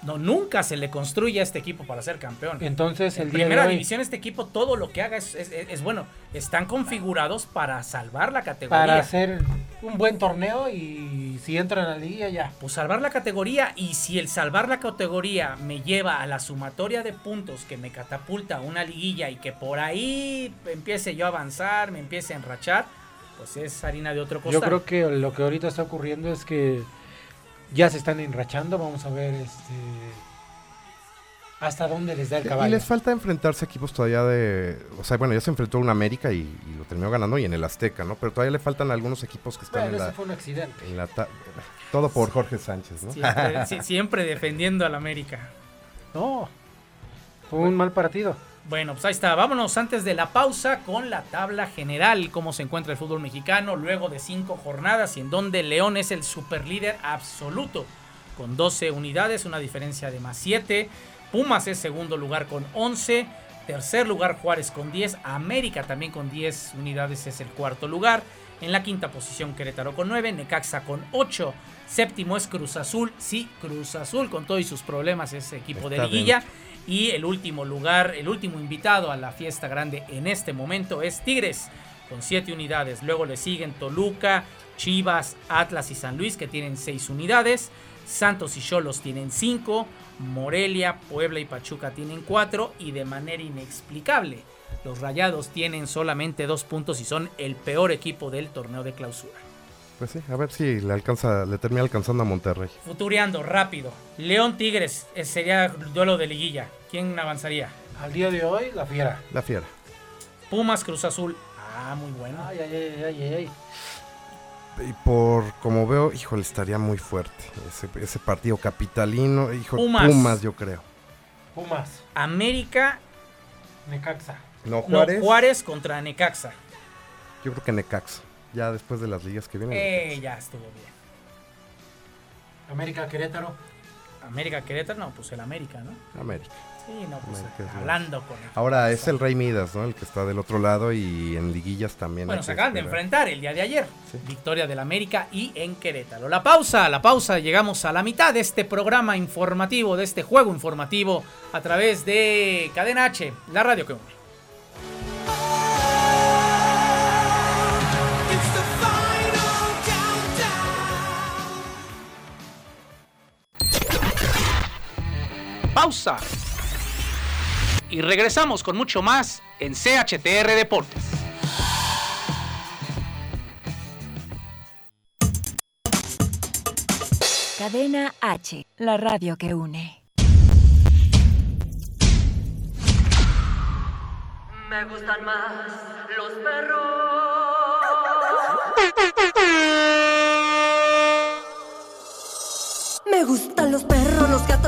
No, nunca se le construye a este equipo para ser campeón. Entonces En el día primera de hoy, división este equipo todo lo que haga es, es- es bueno. Están configurados para salvar la categoría. para hacer un buen torneo y si entran a la liga ya. Pues salvar la categoría y si el salvar la categoría me lleva a la sumatoria de puntos que me catapulta a una liguilla y que por ahí empiece yo a avanzar, me empiece a enrachar, pues es harina de otro costal. Yo creo que lo que ahorita está ocurriendo es que ya se están enrachando. Vamos a ver este hasta dónde les da el Y caballo. les falta enfrentarse a equipos todavía de... O sea, bueno, ya se enfrentó a un América y, y lo terminó ganando y en el Azteca, ¿no? Pero todavía le faltan algunos equipos que están Bueno, en la... fue un accidente. en la ta- todo por Jorge Sánchez, ¿no? Siempre, sí, siempre defendiendo al América. No, fue un mal partido. Bueno, pues ahí está. Vámonos antes de la pausa con la tabla general, cómo se encuentra el fútbol mexicano luego de cinco jornadas y en donde León es el superlíder absoluto con 12 unidades, una diferencia de más 7. Pumas es segundo lugar con 11. Tercer lugar Juárez con 10. América también con 10 unidades es el cuarto lugar. En la quinta posición Querétaro con 9. Necaxa con 8. Séptimo es Cruz Azul. Sí, Cruz Azul con todos sus problemas es equipo de liguilla. Y el último lugar, el último invitado a la fiesta grande en este momento es Tigres con 7 unidades. Luego le siguen Toluca, Chivas, Atlas y San Luis que tienen 6 unidades. Santos y Cholos tienen 5. Morelia, Puebla y Pachuca tienen 4. Y de manera inexplicable, los Rayados tienen solamente 2 puntos y son el peor equipo del torneo de clausura. Pues sí, a ver si le alcanza, le termina alcanzando a Monterrey. Futureando rápido. León Tigres eh, sería duelo de liguilla. ¿Quién avanzaría? Al día de hoy, la fiera. La fiera. Pumas Cruz Azul. Ah, muy bueno. Ay, ay, ay, ay, ay. y por como veo, híjole, estaría muy fuerte ese, ese partido capitalino, híjole, Pumas. Pumas. yo creo. Pumas, América, Necaxa. No, no, Juárez, Juárez contra Necaxa. yo creo que Necaxa, ya después de las ligas que vienen. Eh, ya estuvo bien. América Querétaro. América Querétaro, no, pues el América, ¿no? América. Sí, no, pues América es la- hablando con él. Ahora es el Rey Midas, ¿no? El que está del otro lado y en liguillas también. Bueno, se acaban de enfrentar el día de ayer. Sí. Victoria del América y en Querétaro. La pausa, la pausa. Llegamos a la mitad de este programa informativo, de este juego informativo a través de Cadena H, la radio que une. Pausa. Y regresamos con mucho más en CHTR Deportes. Cadena H, la radio que une. Me gustan más los perros.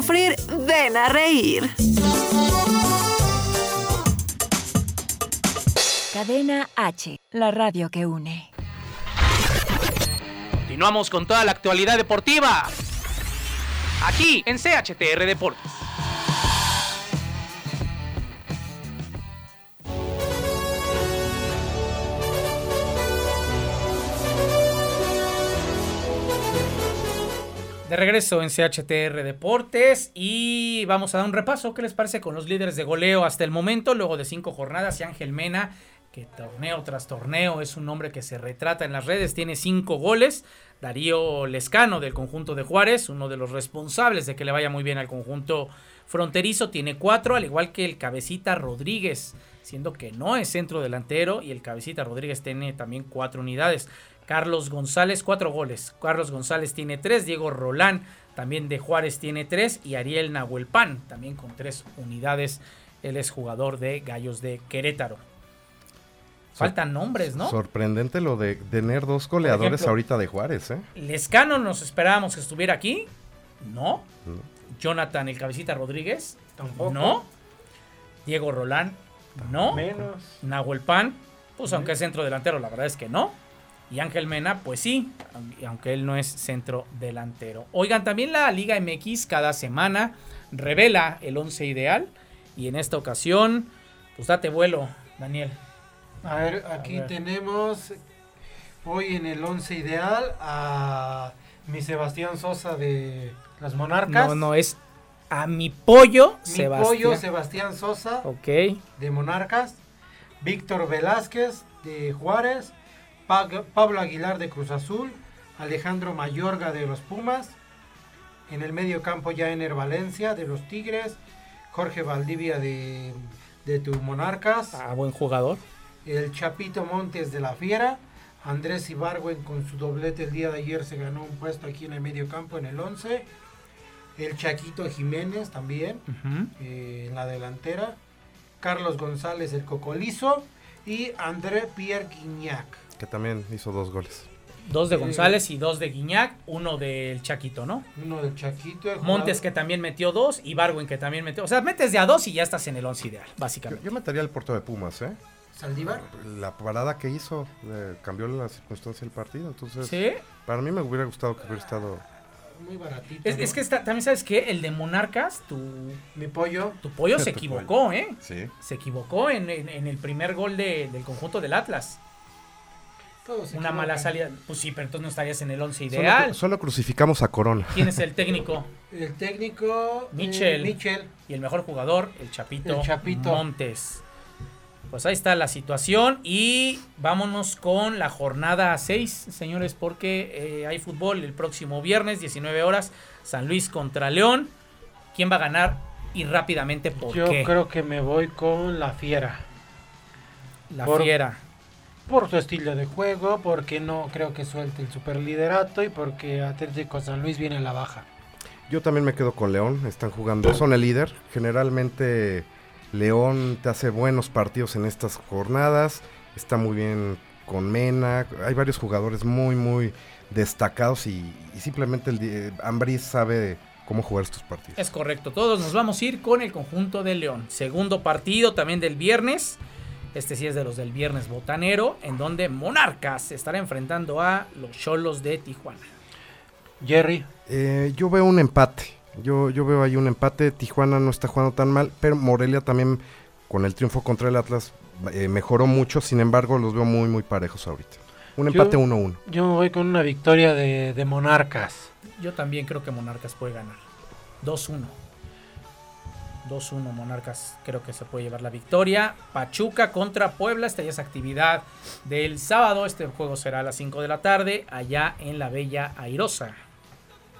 ven a reír. Cadena H, la radio que une. Continuamos con toda la actualidad deportiva. Aquí en CHTR Deportes. De regreso en CHTR Deportes y vamos a dar un repaso. ¿Qué les parece con los líderes de goleo hasta el momento? Luego de cinco jornadas y Ángel Mena, que torneo tras torneo es un hombre que se retrata en las redes, tiene cinco goles. Darío Lescano del conjunto de Juárez, uno de los responsables de que le vaya muy bien al conjunto fronterizo, tiene cuatro, al igual que el Cabecita Rodríguez, siendo que no es centro delantero y el Cabecita Rodríguez tiene también cuatro unidades. Carlos González, cuatro goles. Carlos González tiene tres. Diego Rolán, también de Juárez, tiene tres. Y Ariel Nahuelpan, también con tres unidades. Él es jugador de Gallos de Querétaro. Faltan nombres, ¿no? Sorprendente lo de tener dos goleadores ejemplo, ahorita de Juárez, ¿eh? Lescano nos esperábamos que estuviera aquí. No. No. Jonathan, el Cabecita Rodríguez. Tampoco. No. Diego Rolán. No. Menos. Nahuelpan, pues aunque es centro delantero, la verdad es que no. Y Ángel Mena, pues sí, aunque él no es centro delantero. Oigan, también la Liga MX cada semana revela el 11 ideal. Y en esta ocasión, pues date vuelo, Daniel. A ver, aquí ver. tenemos hoy en el 11 ideal a mi Sebastián Sosa de las Monarcas. No, no, es a mi pollo, mi Sebastián. pollo Sebastián Sosa Ok. de Monarcas. Víctor Velázquez de Juárez. Pablo Aguilar de Cruz Azul. Alejandro Mayorga de los Pumas. En el medio campo Jainer Valencia de los Tigres. Jorge Valdivia de, de tu Monarcas. Ah, buen jugador. El Chapito Montes de la Fiera. Andrés Ibargüen con su doblete el día de ayer se ganó un puesto aquí en el medio campo en el 11. El Chaquito Jiménez también eh, en la delantera. Carlos González el Cocolizo. Y André Pierre Guignac. Que también hizo dos goles. Dos de Sí. González y dos de Guiñac, uno del Chaquito, ¿no? Uno del Chaquito. el Montes que también metió dos y Barwin que también metió. O sea, metes de a dos y ya estás en el once ideal, básicamente. yo metería el puerto de Pumas, ¿eh? Saldívar. La parada que hizo eh, cambió la circunstancia del partido. Entonces, ¿Sí? para mí me hubiera gustado que hubiera estado. Muy baratito. Es, ¿no? es que está- también sabes que el de Monarcas, tu, Mi pollo. tu pollo se Tu equivocó, ¿eh? Sí. Se equivocó en, en- en el primer gol de- del conjunto del Atlas. Todos Una mala salida. Pues sí, pero entonces no estarías en el 11 Solo, ideal. solo crucificamos a Corona. ¿Quién es el técnico? El técnico. eh, Michel. Michel. Y el mejor jugador, el Chapito, El Chapito. Montes. Pues ahí está la situación y vámonos con la jornada 6, señores, porque eh, hay fútbol el próximo viernes, 19 horas, San Luis contra León. ¿Quién va a ganar? Y rápidamente, ¿por Yo qué? creo que me voy con la fiera. la por- fiera. Por su estilo de juego, porque no creo que suelte el superliderato y porque Atlético San Luis viene a la baja. Yo también me quedo con León. Están jugando, son el líder. Generalmente León te hace buenos partidos en estas jornadas. Está muy bien con Mena. Hay varios jugadores muy, muy destacados y, y simplemente el Ambriz sabe cómo jugar estos partidos. Es correcto, todos nos vamos a ir con el conjunto de León. Segundo partido también del viernes. Este sí es de los del viernes botanero, en donde Monarcas se estará enfrentando a los Cholos de Tijuana. Jerry. Eh, yo veo un empate. Yo, yo veo ahí un empate. Tijuana no está jugando tan mal, pero Morelia también con el triunfo contra el Atlas eh, mejoró mucho. Sin embargo, los veo muy, muy parejos ahorita. Un empate 1-1. Yo me voy con una victoria de, de Monarcas. Yo también creo que Monarcas puede ganar. 2-1. 2-1 Monarcas creo que se puede llevar la victoria. Pachuca contra Puebla, esta ya es actividad del sábado. Este juego será a las 5 de la tarde allá en la Bella Airosa.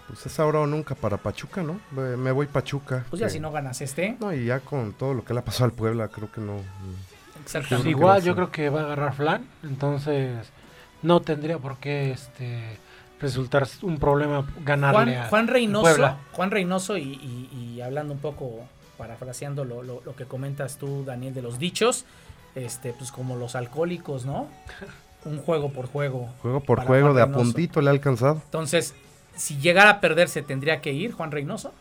Pues es ahora o nunca para Pachuca, ¿no? Me voy Pachuca. Pues ya que- si no ganas este, No, y ya con todo lo que le ha pasado al Puebla, creo que no. Pues exactamente. que igual yo creo que va a agarrar flan, entonces no tendría por qué este resultar un problema ganarle Juan, a Juan Reynoso, Puebla. Juan Reynoso y, y- y hablando un poco, parafraseando lo, lo- lo que comentas tú, Daniel, de los dichos, este, pues como los alcohólicos, ¿no? Un juego por juego. Juego por juego, Juan de a puntito le ha alcanzado. Entonces, si llegara a perderse, ¿tendría que ir Juan Reynoso?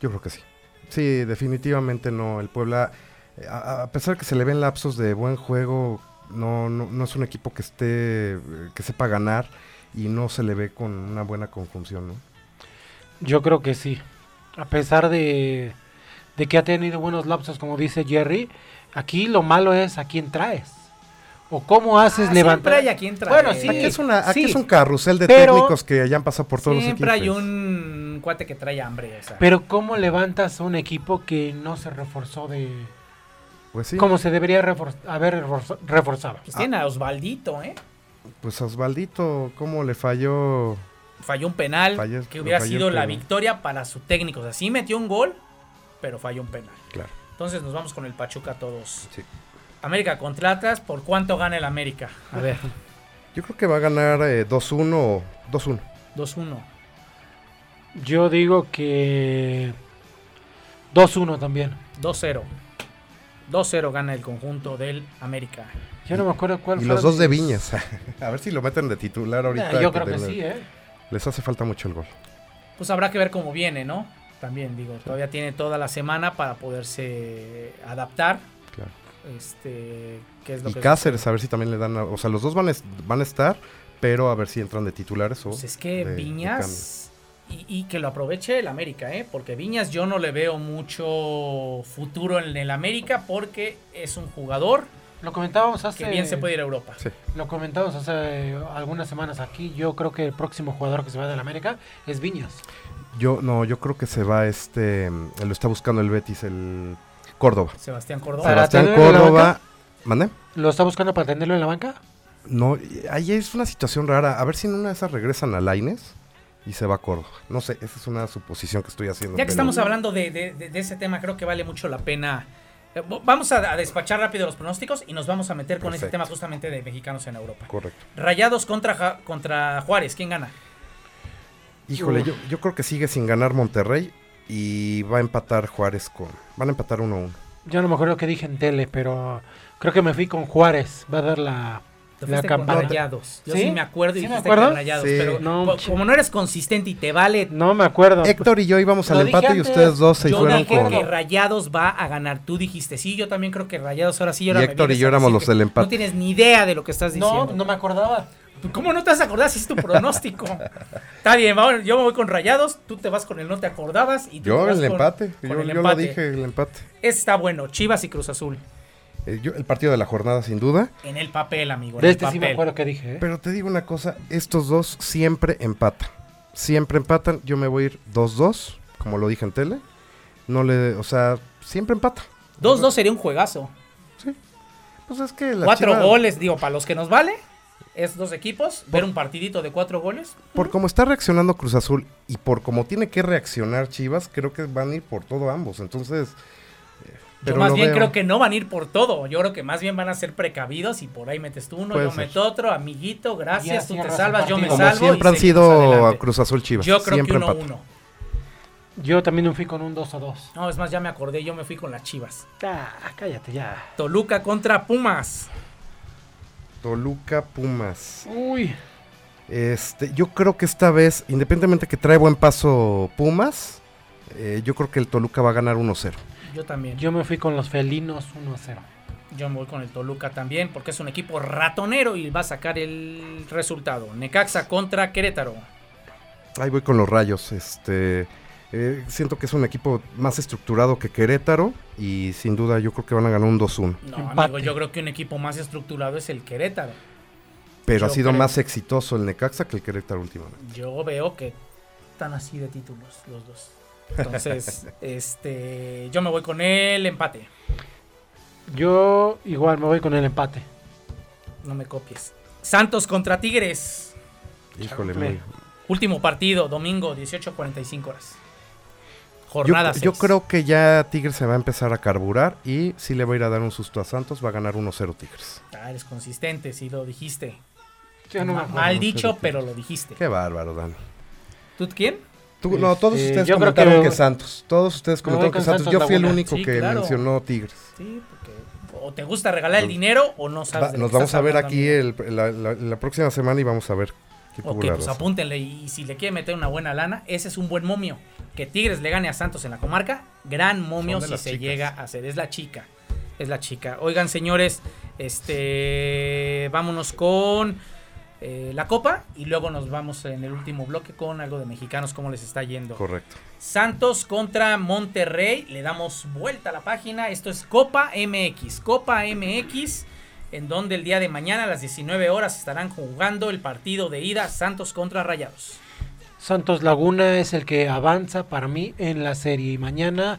Yo creo que sí. Sí, definitivamente no. El Puebla, eh, a, a pesar que se le ven lapsos de buen juego, no, no, no es un equipo que esté, eh, que sepa ganar y no se le ve con una buena conjunción, ¿no? Yo creo que sí. A pesar de, de que ha tenido buenos lapsos, como dice Jerry, aquí lo malo es a quién traes. O cómo haces Ah, levantar. siempre hay a quién traer. Bueno, sí. Aquí es, una, aquí sí. es un carrusel de Pero- técnicos que ya han pasado por todos Siempre los hay equipos. un cuate que trae hambre. o sea. Pero cómo levantas un equipo que no se reforzó de... Pues sí, Como se debería refor- haber reforz- reforzado. Pues tiene a Osvaldito, ¿eh? pues a Osvaldito, ¿cómo le falló? Falló un penal que hubiera sido la victoria para su técnico. O sea, sí metió un gol, pero falló un penal. Claro. Entonces nos vamos con el Pachuca todos. Sí. América contra Atlas, ¿por cuánto gana el América? A ver, Yo creo que va a ganar eh, 2-1 o 2-1. 2-1. Yo digo que 2-1 también. 2-0. 2-0 gana el conjunto del América. Ya no me acuerdo cuál Y fue los dos de Viñas. a ver si lo meten de titular ahorita. Nah, yo creo que sí, ¿eh? Les hace falta mucho el gol. Pues habrá que ver cómo viene, ¿no? También digo, todavía tiene toda la semana para poderse adaptar. Claro. Este, ¿qué es lo Y que Cáceres, a ver si también le dan. a- o sea, los dos van a, van a estar, pero a ver si entran de titulares o. Pues es que de- de Viñas y, y que lo aproveche el América, ¿eh? Porque Viñas yo no le veo mucho futuro en el América porque es un jugador Lo comentábamos hace... que bien se puede ir a Europa. Sí. Lo comentamos hace algunas semanas aquí. Yo creo que el próximo jugador que se va del América es Viñas. Yo, no, yo creo que se va este. Lo está buscando el Betis, el Córdoba. Sebastián Córdoba. Sebastián Córdoba. ¿Mande? ¿Lo está buscando para tenerlo en la banca? No, ahí es una situación rara. A ver si en una de esas regresan a Laines y se va a Córdoba. No sé, esa es una suposición que estoy haciendo. Ya que estamos hablando de, de- de- de ese tema, creo que vale mucho la pena. Eh, Vamos a, a despachar rápido los pronósticos y nos vamos a meter con ese tema justamente de mexicanos en Europa. Correcto. Rayados contra, contra Juárez, ¿quién gana? Híjole, yo, yo creo que sigue sin ganar Monterrey y va a empatar Juárez con. Van a empatar 1-1. Yo no me acuerdo qué dije en tele, pero creo que me fui con Juárez. Va a dar la, Te La campana. rayados. Yo ¿Sí? sí, me acuerdo y ¿Sí me dijiste acuerdo? que rayados. Sí. Pero No, como no eres consistente y te vale. No me acuerdo. Héctor y yo íbamos Lo al empate y ustedes dos se Yo fueron dije con... que Rayados va a ganar. Tú dijiste, sí, yo también creo que Rayados ahora sí. y ahora Y Héctor y yo éramos los que del empate. No tienes ni idea de lo que estás No, diciendo. no me acordaba. ¿Cómo no te vas a acordar si es tu pronóstico? Está bien, vamos, yo me voy con Rayados, tú te vas con el no te acordabas y tú te Yo vas el con- empate, con yo, el yo lo empate. dije, el empate. Está bueno, Chivas y Cruz Azul. Eh, yo- el partido de la jornada sin duda. En el papel, amigo. en De el este sí me papel. acuerdo que dije. ¿eh? Pero te digo una cosa, estos dos siempre empatan. Siempre empatan. Yo me voy a ir 2-2, como lo dije en tele. No le, o sea, siempre empata. 2-2 sería un juegazo. Pues es que la Cuatro Chivas, goles, digo, para los que nos vale, es dos equipos, ver un partidito de cuatro goles. Por cómo está reaccionando Cruz Azul y por cómo tiene que reaccionar Chivas, creo que van a ir por todo ambos. Entonces, eh, Yo más bien veo. creo que no van a ir por todo. Yo creo que más bien van a ser precavidos y por ahí metes tú uno, Puede yo ser. meto otro, amiguito, gracias, tú te salvas, yo me como salvo. siempre y han sido a Cruz Azul Chivas. Yo creo siempre que 1-1. empatan. Yo también me fui con un 2 a 2. No, es más, ya me acordé, yo me fui con las chivas. Ah, cállate ya. Toluca contra Pumas. Toluca Pumas. Uy. Este, yo creo que esta vez, independientemente que trae buen paso Pumas, eh, yo creo que el Toluca va a ganar 1-0. Yo también. Yo, Yo me fui con los felinos 1 a 0. me voy con el Toluca también, porque es un equipo ratonero y va a sacar el resultado. Necaxa contra Querétaro. Ahí voy con los rayos. Este, eh, siento que es un equipo más estructurado que Querétaro y sin duda yo creo que van a ganar un 2-1. No, amigo, yo creo que un equipo más estructurado es el Querétaro. Pero ha sido creo. más exitoso el Necaxa que el Querétaro últimamente. Yo veo que están así de títulos los dos. Entonces, este, yo me voy con el empate. Yo igual me voy con el empate. No me copies. Santos contra Tigres. Híjole, Último partido, domingo, 18.45 horas. Yo, Jornada yo creo que ya Tigres se va a empezar a carburar y si le va a ir a dar un susto a Santos, va a ganar 1-0 Tigres. Ah, eres consistente, sí lo dijiste. No. Mal dicho, pero lo dijiste. Qué bárbaro, Dani. ¿Tú quién? Tú- no, todos Este, ustedes creo comentaron que, que- Santos. Todos ustedes comentaron que Santos. Santos Yo fui el único Sí, que claro. mencionó Tigres. Sí, porque o te gusta regalar el dinero o no sabes Va- de lo nos vamos a ver aquí el- la, la- la próxima semana y vamos a ver Ok, pues apúntenle y si le quiere meter una buena lana, ese es un buen momio. Que Tigres le gane a Santos en la comarca, gran momio si se chicas. llega a hacer. Es la chica, es la chica. Oigan, señores, este, vámonos con eh, la copa y luego nos vamos en el último bloque con algo de mexicanos, cómo les está yendo. Correcto. Santos contra Monterrey. Le damos vuelta a la página. Esto es Copa MX. Copa MX. En donde el día de mañana a las 19 horas estarán jugando el partido de ida Santos contra Rayados. Santos Laguna es el que avanza para mí en la serie. Y mañana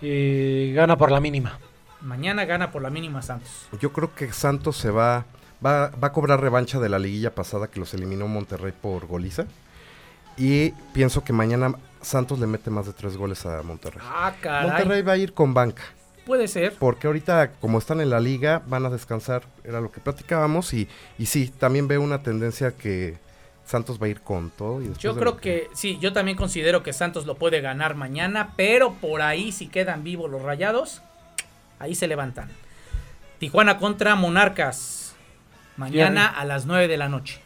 eh, gana por la mínima. Mañana gana por la mínima Santos. Yo creo que Santos se va, va, va a cobrar revancha de la liguilla pasada que los eliminó Monterrey por goliza. Y pienso que mañana Santos le mete más de tres goles a Monterrey. Ah, caray. Monterrey va a ir con banca. Puede ser. Porque ahorita, como están en la liga, van a descansar. Era lo que platicábamos. Y, y sí, también veo una tendencia que Santos va a ir con todo. y Yo creo que sí, yo también considero que Santos lo puede ganar mañana, pero por ahí si quedan vivos los Rayados, ahí se levantan. Tijuana contra Monarcas. Mañana a las 9 de la noche.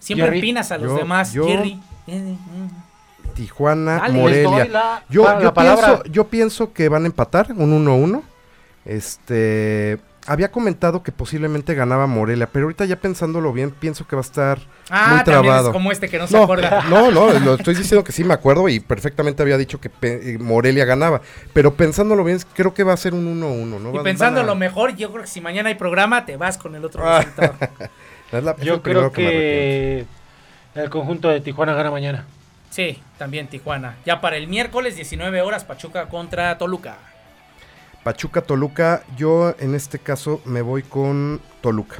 Siempre Jerry. empinas a los Yo- demás, yo- Jerry. Tijuana, Dale, Morelia. la- yo, la pienso, yo pienso que van a empatar un 1-1. Este. Había comentado que posiblemente ganaba Morelia, pero ahorita ya pensándolo bien, pienso que va a estar Ah, muy también trabado. es como este que no se No, acuerda. no, no, lo estoy diciendo que sí me acuerdo y perfectamente había dicho que eh, Morelia ganaba. Pero pensándolo bien, creo que va a ser un 1-1, ¿no? Y van a- lo mejor, yo creo que si mañana hay programa, te vas con el otro Ah. resultado. Es la- es Yo creo que el conjunto de Tijuana gana mañana. Sí, también Tijuana. Ya para el miércoles, 19 horas, Pachuca contra Toluca. Pachuca, Toluca, yo en este caso me voy con Toluca.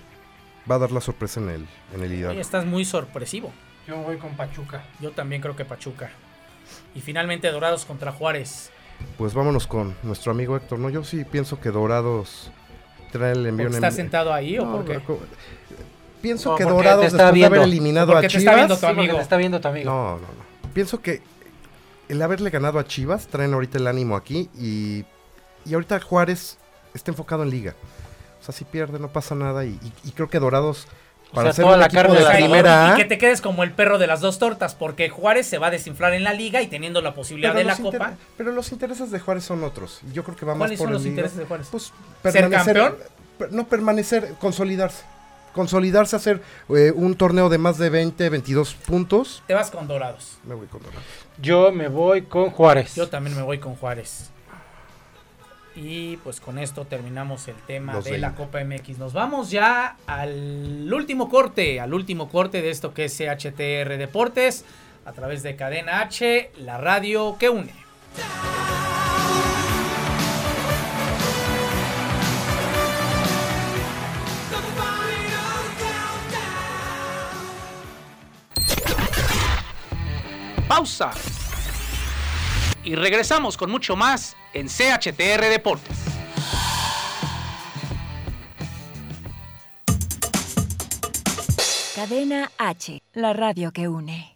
Va a dar la sorpresa en el, en el Hidalgo. Oye, estás muy sorpresivo. Yo voy con Pachuca. Yo también creo que Pachuca. Y finalmente Dorados contra Juárez. Pues vámonos con nuestro amigo Héctor, ¿no? Yo sí pienso que Dorados trae el envío ¿Porque en estás sentado ahí o por qué? Pienso No, que Dorados, está después de haber viendo. eliminado Porque a te está Chivas... viendo tu amigo. te está viendo tu amigo. No, no, no. Pienso que el haberle ganado a Chivas traen ahorita el ánimo aquí y, y ahorita Juárez está enfocado en liga. O sea, si pierde no pasa nada y, y- y creo que Dorados O para sea, ser toda la carne de la primera y que te quedes como el perro de las dos tortas, porque Juárez se va a desinflar en la liga y teniendo la posibilidad de la Copa. pero los intereses de Juárez son otros. Yo creo que va más ¿Cuáles por son el los liga. intereses de Juárez? Pues ¿Ser campeón? no permanecer, consolidarse. Consolidarse, hacer eh, un torneo de más de 20, 22 puntos. Te vas con Dorados. Me voy con Dorados. Yo me voy con Juárez. Yo también me voy con Juárez. Y pues con esto terminamos el tema Los de la. Copa MX. Nos vamos ya al último corte, al último corte de esto que es CHTR Deportes, a través de Cadena H, la radio que une. Pausa. Y regresamos con mucho más en CHTR Deportes. Cadena H, la radio que une.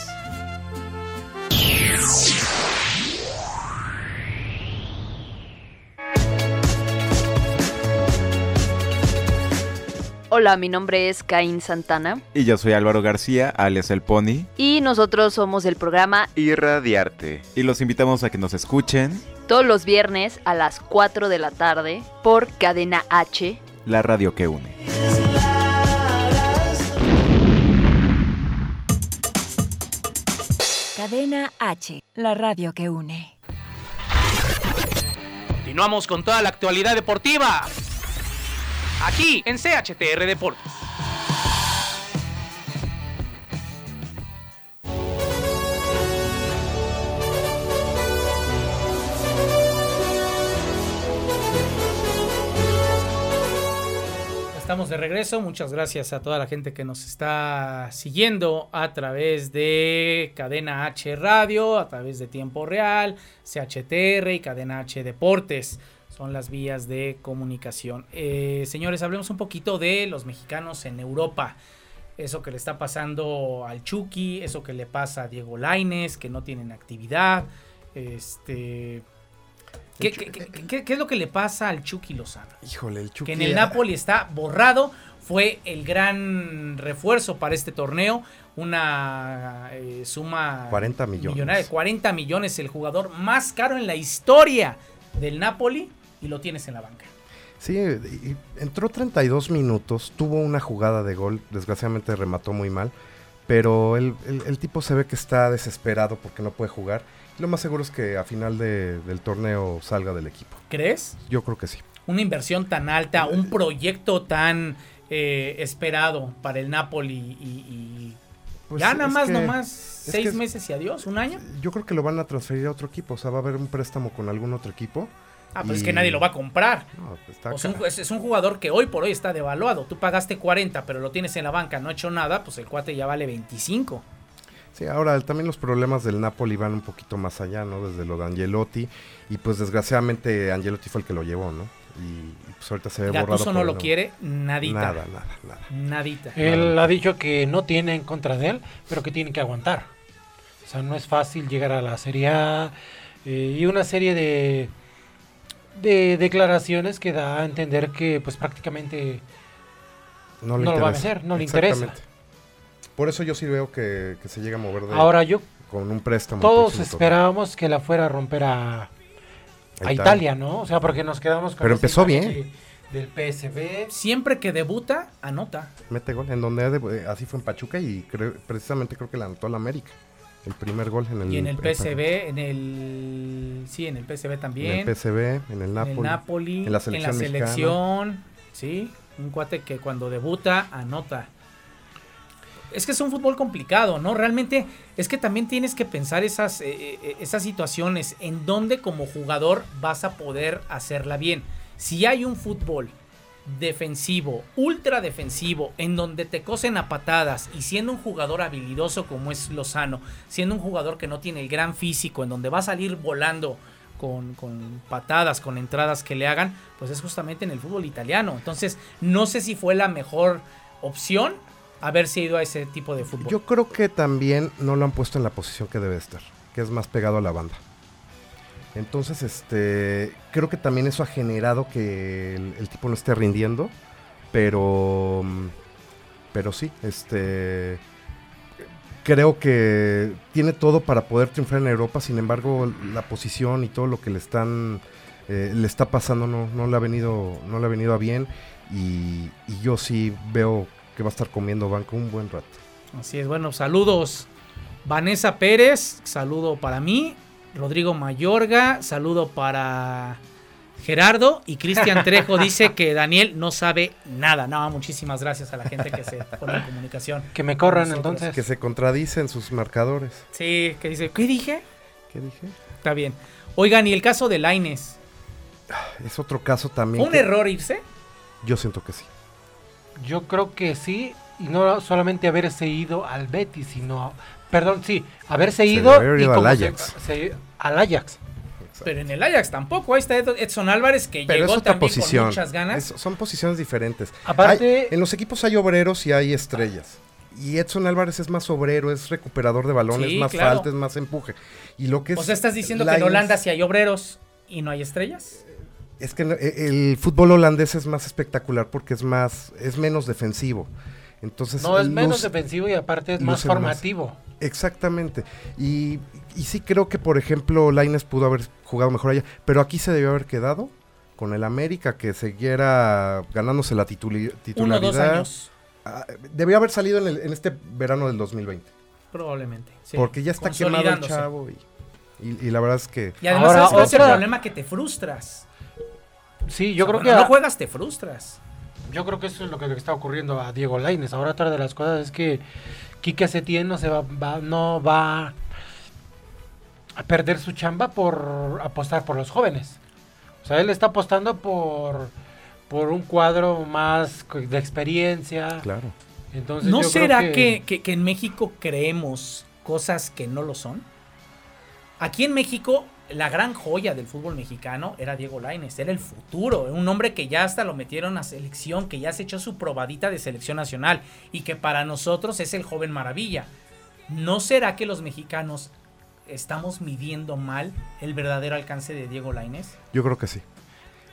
Hola, mi nombre es Caín Santana Y yo soy Álvaro García, alias El Pony. y nosotros somos del programa Irradiarte. Y los invitamos a que nos escuchen todos los viernes a las 4 de la tarde por Cadena H. la radio que une. Cadena H, la radio que une. Continuamos con toda la actualidad deportiva. Aquí en CHTR Deportes. Estamos de regreso. Muchas gracias a toda la gente que nos está siguiendo a través de Cadena H Radio, a través de Tiempo Real, CHTR y Cadena H Deportes. Son las vías de comunicación. Eh, señores, hablemos un poquito de los mexicanos en Europa. Eso que le está pasando al Chucky, eso que le pasa a Diego Laines, que no tienen actividad. Este. ¿Qué, qué- qué- qué- es lo que le pasa al Chucky Lozano? Híjole, el Chucky. que en el Napoli está borrado. Fue el gran refuerzo para este torneo. Una eh, suma 40 millones. millonaria de 40 millones. El jugador más caro en la historia del Napoli. Y lo tienes en la banca. Sí, entró 32 minutos, tuvo una jugada de gol, desgraciadamente remató muy mal, pero el, el- el tipo se ve que está desesperado porque no puede jugar. Lo más seguro es que a final de- del torneo salga del equipo. ¿Crees? Yo creo que sí. Una inversión tan alta, un proyecto tan eh, esperado para el Napoli y, y Pues ya nada más, que- nomás es seis que meses y adiós, un año. Yo creo que lo van a transferir a otro equipo, o sea, va a haber un préstamo con algún otro equipo. Ah, pero es que nadie lo va a comprar. No, pues está O sea, un- cara. es, es un jugador que hoy por hoy está devaluado. Tú pagaste 40, pero lo tienes en la banca, no ha hecho nada, pues el cuate ya vale 25. Sí, ahora también los problemas del Napoli van un poquito más allá, ¿no? Desde lo de Angelotti. Y pues desgraciadamente Angelotti fue el que lo llevó, ¿no? Y, y, pues ahorita se ve borrado. Gattuso no por lo quiere, nadita. Nada, nada, nada. Nadita. Él ha dicho que no tiene en contra de él, pero que tiene que aguantar. O sea, no es fácil llegar a la Serie A eh, y una serie de, de declaraciones que da a entender que pues prácticamente No, le no lo va a vender, no le interesa. Por eso yo sí veo que, que se llega a mover de Ahora yo- con un préstamo. Todos esperábamos que la fuera a romper a, a Italia. Italia, ¿no? O sea, porque nos quedamos con Pero empezó bien. de- del PSV. Siempre que debuta, anota. Mete gol. En donde de- eh, así fue en Pachuca y creo- precisamente creo que la anotó el América. El primer gol en el. Y en el PSV, en el. Sí, en el PSV también. En el PSV, en el Napoli. En el Napoli. En la selección. En la mexicana. selección. Sí. Un cuate que cuando debuta, anota. Es que es un fútbol complicado, ¿no? Realmente es que también tienes que pensar esas, eh, eh, esas situaciones en donde como jugador vas a poder hacerla bien. Si hay un fútbol defensivo, ultra defensivo, en donde te cosen a patadas y siendo un jugador habilidoso como es Lozano, siendo un jugador que no tiene el gran físico, en donde va a salir volando con, con, patadas, con entradas que le hagan, pues es justamente en el fútbol italiano. Entonces, no sé si fue la mejor opción haberse ido a ese tipo de fútbol. Yo creo que también no lo han puesto en la posición que debe estar, que es más pegado a la banda. Entonces, este, creo que también eso ha generado que el, tipo no esté rindiendo, pero, pero sí, este, creo que tiene todo para poder triunfar en Europa, sin embargo, la posición y todo lo que le están, eh, le está pasando no, no le ha venido, no le ha venido a bien y, y yo sí veo que va a estar comiendo banco un buen rato. Así es, bueno, saludos. Vanessa Pérez, saludo para mí. Rodrigo Mayorga, saludo para Gerardo. Y Cristian Trejo dice que Daniel no sabe nada. No, muchísimas gracias a la gente que se pone en comunicación. Que me corran entonces. Que se contradicen sus marcadores. Sí, que dice, ¿qué dije? ¿Qué dije? Está bien. Oigan, y el caso de Laines. Es otro caso también. ¿Fue un que- error irse? Yo siento que sí. Yo creo que sí, y no solamente haberse ido al Betis, sino, perdón, sí, haberse Se ido, y ido al como Ajax. se- se- al Ajax. Pero en el Ajax tampoco. Ahí está Ed- Edson Álvarez que Pero es llegó otra también posición. con muchas ganas. Es- son posiciones diferentes. Aparte- Hay- en los equipos hay obreros y hay estrellas. Y Edson Álvarez es más obrero, es recuperador de balones, Sí, más claro. falta, es más empuje. Y lo que es o sea, estás diciendo que en Holanda sí hay obreros y no hay estrellas. Es que no- e- el fútbol holandés es más espectacular porque es más, es menos defensivo. Entonces No, es menos defensivo y aparte es más formativo. Exactamente. Y, y sí creo que, por ejemplo, Laines pudo haber jugado mejor allá, pero aquí se debió haber quedado con el América que siguiera ganándose la Uno titularidad. dos años, Ah, debió haber salido en, el- en este verano del 2020. probablemente. sí. porque ya está quemado el chavo y, y- y la verdad es que... Y además, Ahora, ¿sabes cuál es el problema? Que te frustras. Sí, yo O sea, creo que no juegas, te frustras. Yo creo que eso es lo que le está ocurriendo a Diego Laines. Ahora otra de las cosas es que Quique Setién no se va, va- no va a perder su chamba por apostar por los jóvenes. O sea, él está apostando por por un cuadro más de experiencia. Claro. Entonces ¿No yo creo será que... Que, que en México creemos cosas que no lo son? Aquí en México, la gran joya del fútbol mexicano era Diego Lainez, era el futuro, un hombre que ya hasta lo metieron a selección, que ya se echó su probadita de selección nacional y que para nosotros es el joven maravilla. ¿No será que los mexicanos estamos midiendo mal el verdadero alcance de Diego Lainez? Yo creo que sí.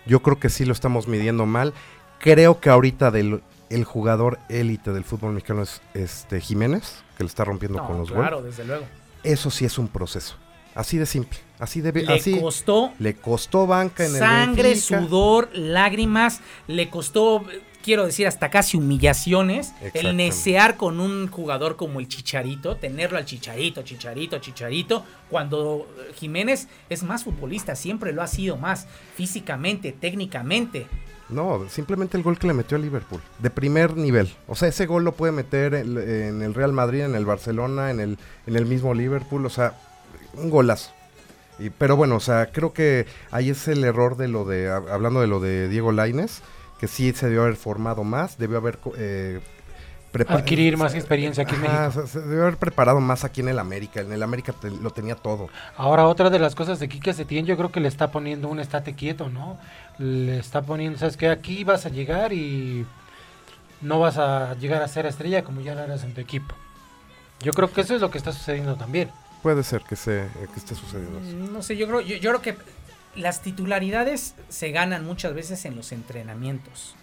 Yo creo que sí lo estamos midiendo mal. Creo que ahorita del el jugador élite del fútbol mexicano es este Jiménez, que le está rompiendo No, con los claro, goles. desde luego. Eso sí es un proceso. Así de simple. Así de Le así costó le costó banca en sangre, el Benfica. sudor, lágrimas, le costó, quiero decir, hasta casi humillaciones, el necear con un jugador como el Chicharito, tenerlo al Chicharito, Chicharito, Chicharito, cuando Jiménez es más futbolista, siempre lo ha sido más, físicamente, técnicamente. No, simplemente el gol que le metió a Liverpool, de primer nivel. O sea, ese gol lo puede meter en, en el Real Madrid, en el Barcelona, en el, en el mismo Liverpool, o sea, un golazo. Y, pero bueno, o sea, creo que ahí es el error de lo de, hab- hablando de lo de Diego Laines, que sí se debió haber formado más, debió haber... eh, Adquirir más experiencia aquí en Ajá, México. se, debió haber preparado más aquí en el América. En el América te- lo tenía todo. Ahora, otra de las cosas de Quique Setién, yo creo que le está poniendo un estate quieto, ¿no? Le está poniendo, ¿sabes qué? Aquí vas a llegar y no vas a llegar a ser estrella como ya lo eras en tu equipo. Yo creo que eso es lo que está sucediendo también. Puede ser que, se, que esté sucediendo eso. Mm, No sé, yo creo, yo creo que las titularidades se ganan muchas veces en los entrenamientos.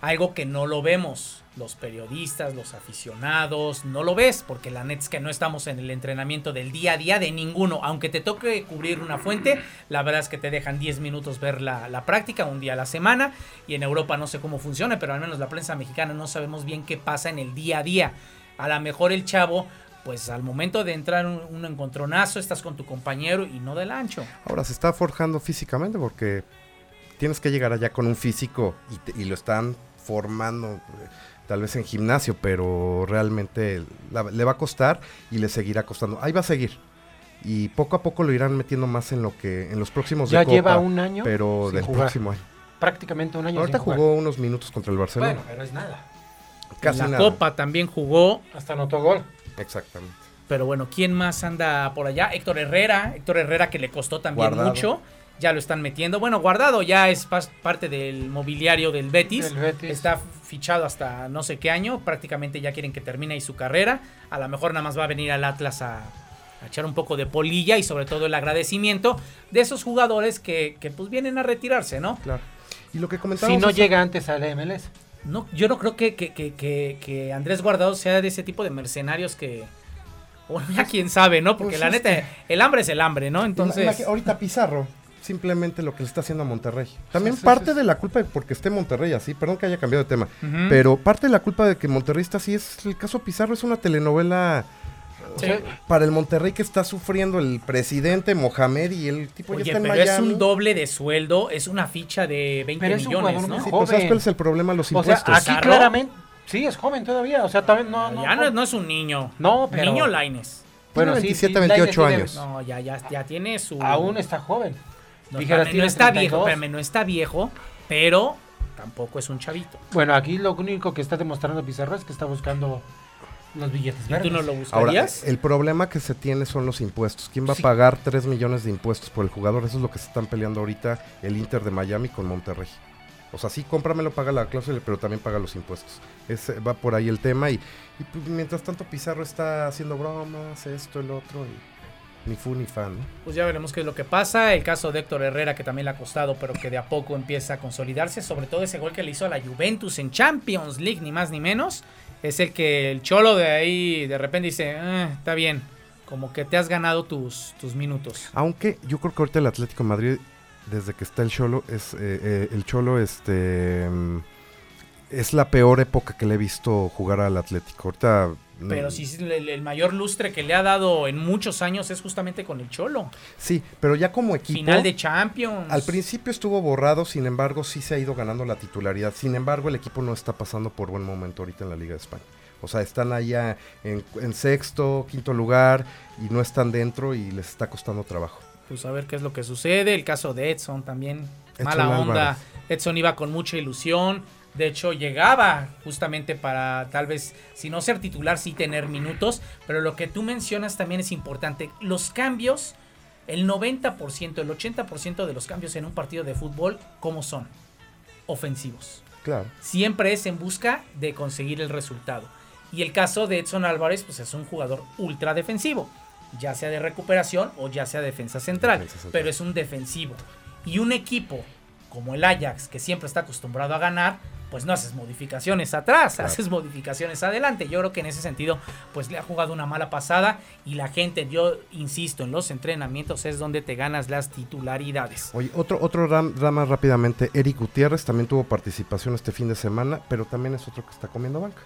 Algo que no lo vemos los periodistas, los aficionados, no lo ves, porque la neta es que no estamos en el entrenamiento del día a día de ninguno. Aunque te toque cubrir una fuente, la verdad es que te dejan 10 minutos ver la, la práctica, un día a la semana. Y en Europa no sé cómo funciona, pero al menos la prensa mexicana no sabemos bien qué pasa en el día a día. A lo mejor el chavo, pues al momento de entrar un, un encontronazo, estás con tu compañero y no del ancho. Ahora se está forjando físicamente porque tienes que llegar allá con un físico y, te- y lo están formando, eh, tal vez en gimnasio, pero realmente la- le va a costar y le seguirá costando. Ahí va a seguir. Y poco a poco lo irán metiendo más en lo que en los próximos Ya de Copa, lleva un año pero sin del jugar. próximo año. Prácticamente un año Ahorita sin jugar. jugó unos minutos contra el Barcelona. Bueno, pero es nada. Casi la nada. Copa también jugó. Hasta anotó gol. Exactamente. Pero bueno, ¿quién más anda por allá? Héctor Herrera. Héctor Herrera que le costó también Guardado. mucho. Ya lo están metiendo. Bueno, Guardado ya es parte del mobiliario del Betis. Betis. Está fichado hasta no sé qué año. Prácticamente ya quieren que termine ahí su carrera. A lo mejor nada más va a venir al Atlas a, a echar un poco de polilla y sobre todo el agradecimiento de esos jugadores que, que, pues vienen a retirarse, ¿no? Claro. Y lo que Si comentábamos no hace- llega antes al MLS. No, yo no creo que, que, que, que- que Andrés Guardado sea de ese tipo de mercenarios que. Bueno, ya quién sabe, ¿no? Porque Pues la neta, que- el hambre es el hambre, ¿no? Entonces. Ahorita Pizarro, simplemente lo que le está haciendo a Monterrey. También Sí, sí, parte sí. de la culpa de porque esté Monterrey así, perdón que haya cambiado de tema, pero parte de la culpa de que Monterrey está así es el caso Pizarro, es una telenovela o sea, para el Monterrey que está sufriendo el presidente Mohamed y el tipo Oye, ya está en pero Miami. es un doble de sueldo, es una ficha de 20 Pero es un millones, jugador ¿no? Sí, pero ¿sabes cuál es el problema? Los O sea, impuestos. aquí Pizarro. claramente. Sí, es joven todavía. O sea, también no. no ya no, no es un niño. No, pero- Niño Laines. Bueno, Tiene sí, 27, sí, 28 Lainez años. tiene- No, ya, ya, ya tiene su. Aún está joven. No, Dijeras, no está viejo, 32. espérame, no está viejo, pero tampoco es un chavito. Bueno, aquí lo único que está demostrando Pizarro es que está buscando los billetes ¿Y verdes. tú no lo Ahora, buscarías? el problema que se tiene son los impuestos. ¿Quién va Sí. a pagar 3 millones de impuestos por el jugador? Eso es lo que se están peleando ahorita el Inter de Miami con Monterrey. O sea, sí, cómpramelo, paga la cláusula, pero también paga los impuestos. Ese, va por ahí el tema. Y, y, pues, mientras tanto, Pizarro está haciendo bromas, esto, el otro. Y ni fu ni fan. ¿no? Pues ya veremos qué es lo que pasa. El caso de Héctor Herrera, que también le ha costado, pero que de a poco empieza a consolidarse. Sobre todo ese gol que le hizo a la Juventus en Champions League, ni más ni menos. Es el que el cholo de ahí de repente dice, "Eh, está bien. Como que te has ganado tus, tus minutos. Aunque yo creo que ahorita el Atlético Madrid, desde que está el Cholo, es eh, eh, el Cholo, este. mm, Es la peor época que le he visto jugar al Atlético. Ahorita. mm, Pero sí, el, el mayor lustre que le ha dado en muchos años es justamente con el cholo. Sí, pero ya como equipo. Final de Champions. Al principio estuvo borrado, sin embargo, sí se ha ido ganando la titularidad. Sin embargo, el equipo no está pasando por buen momento ahorita en la Liga de España. O sea, están allá en, en sexto, quinto lugar y no están dentro y les está costando trabajo. Pues a ver qué es lo que sucede. El caso de Edson también. Edson mala onda. Edson iba con mucha ilusión. De hecho, llegaba justamente para tal vez, si no ser titular, sí tener minutos. Pero lo que tú mencionas también es importante. Los cambios, el 90%, el 80% de los cambios en un partido de fútbol, ¿cómo son? Ofensivos. Claro. Siempre es en busca de conseguir el resultado. Y el caso de Edson Álvarez, pues es un jugador ultra defensivo. Ya sea de recuperación o ya sea defensa central. Defensa central. Pero es un defensivo. Y un equipo como el Ajax, que siempre está acostumbrado a ganar, pues no haces modificaciones atrás, Claro. haces modificaciones adelante. Yo creo que en ese sentido, pues le ha jugado una mala pasada y la gente, yo insisto, en los entrenamientos es donde te ganas las titularidades. Oye, otro, otro ram- drama rápidamente. Eric Gutiérrez también tuvo participación este fin de semana, pero también es otro que está comiendo banca.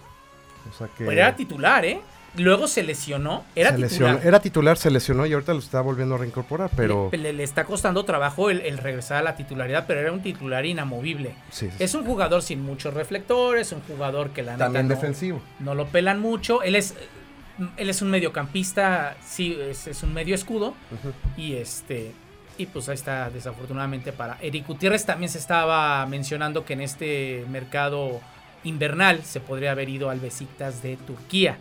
O sea que. Pero era titular, ¿eh? Luego se lesionó, era se titular. lesionó- era titular, se lesionó y ahorita lo está volviendo a reincorporar, pero. Le, le está costando trabajo el, el regresar a la titularidad, pero era un titular inamovible. Sí, sí, Es un jugador sin muchos reflectores, un jugador que la neta También no- defensivo. no lo pelan mucho. Él es, él es un mediocampista, sí, es, es un medio escudo. Y este. Y pues ahí está, desafortunadamente, para Eric Gutiérrez. También se estaba mencionando que en este mercado invernal se podría haber ido al Besiktas de Turquía.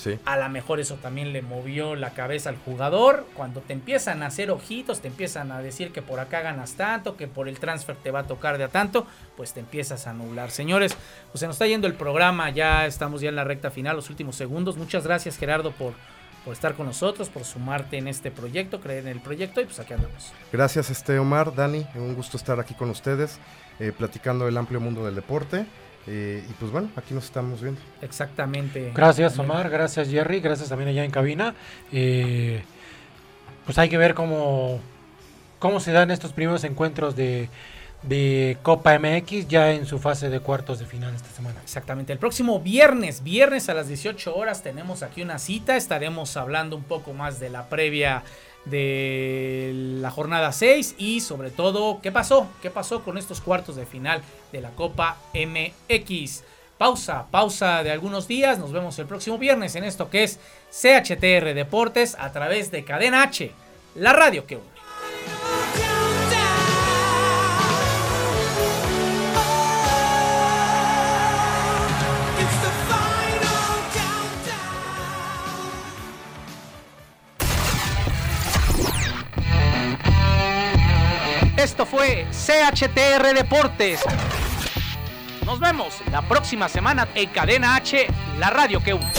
Sí. A lo mejor eso también le movió la cabeza al jugador. Cuando te empiezan a hacer ojitos, te empiezan a decir que por acá ganas tanto, que por el transfer te va a tocar de a tanto, pues te empiezas a nublar. Señores, pues se nos está yendo el programa, ya estamos ya en la recta final, los últimos segundos. Muchas gracias Gerardo por, por estar con nosotros, por sumarte en este proyecto, creer en el proyecto y pues aquí andamos. Gracias, este Omar, Dani, un gusto estar aquí con ustedes, eh, platicando del amplio mundo del deporte. Eh, y pues bueno, aquí nos estamos viendo. Exactamente. Gracias Omar, gracias Jerry, gracias también allá en cabina. Eh, pues hay que ver cómo, cómo se dan estos primeros encuentros de, de Copa MX ya en su fase de cuartos de final esta semana. Exactamente. El próximo viernes, viernes a las 18 horas, tenemos aquí una cita. Estaremos hablando un poco más de la previa de la jornada 6 y sobre todo qué pasó, qué pasó con estos cuartos de final de la Copa MX. Pausa, pausa de algunos días, nos vemos el próximo viernes en esto que es CHTR Deportes a través de Cadena H, la radio que une. Fue CHTR Deportes. Nos vemos la próxima semana en Cadena H, la radio que une.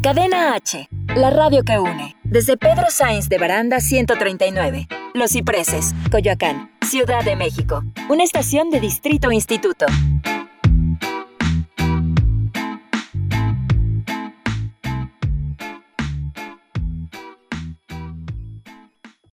Cadena H, la radio que une. Desde Pedro Sainz de Baranda 139, Los Cipreses, Coyoacán, Ciudad de México. Una estación de Distrito Instituto.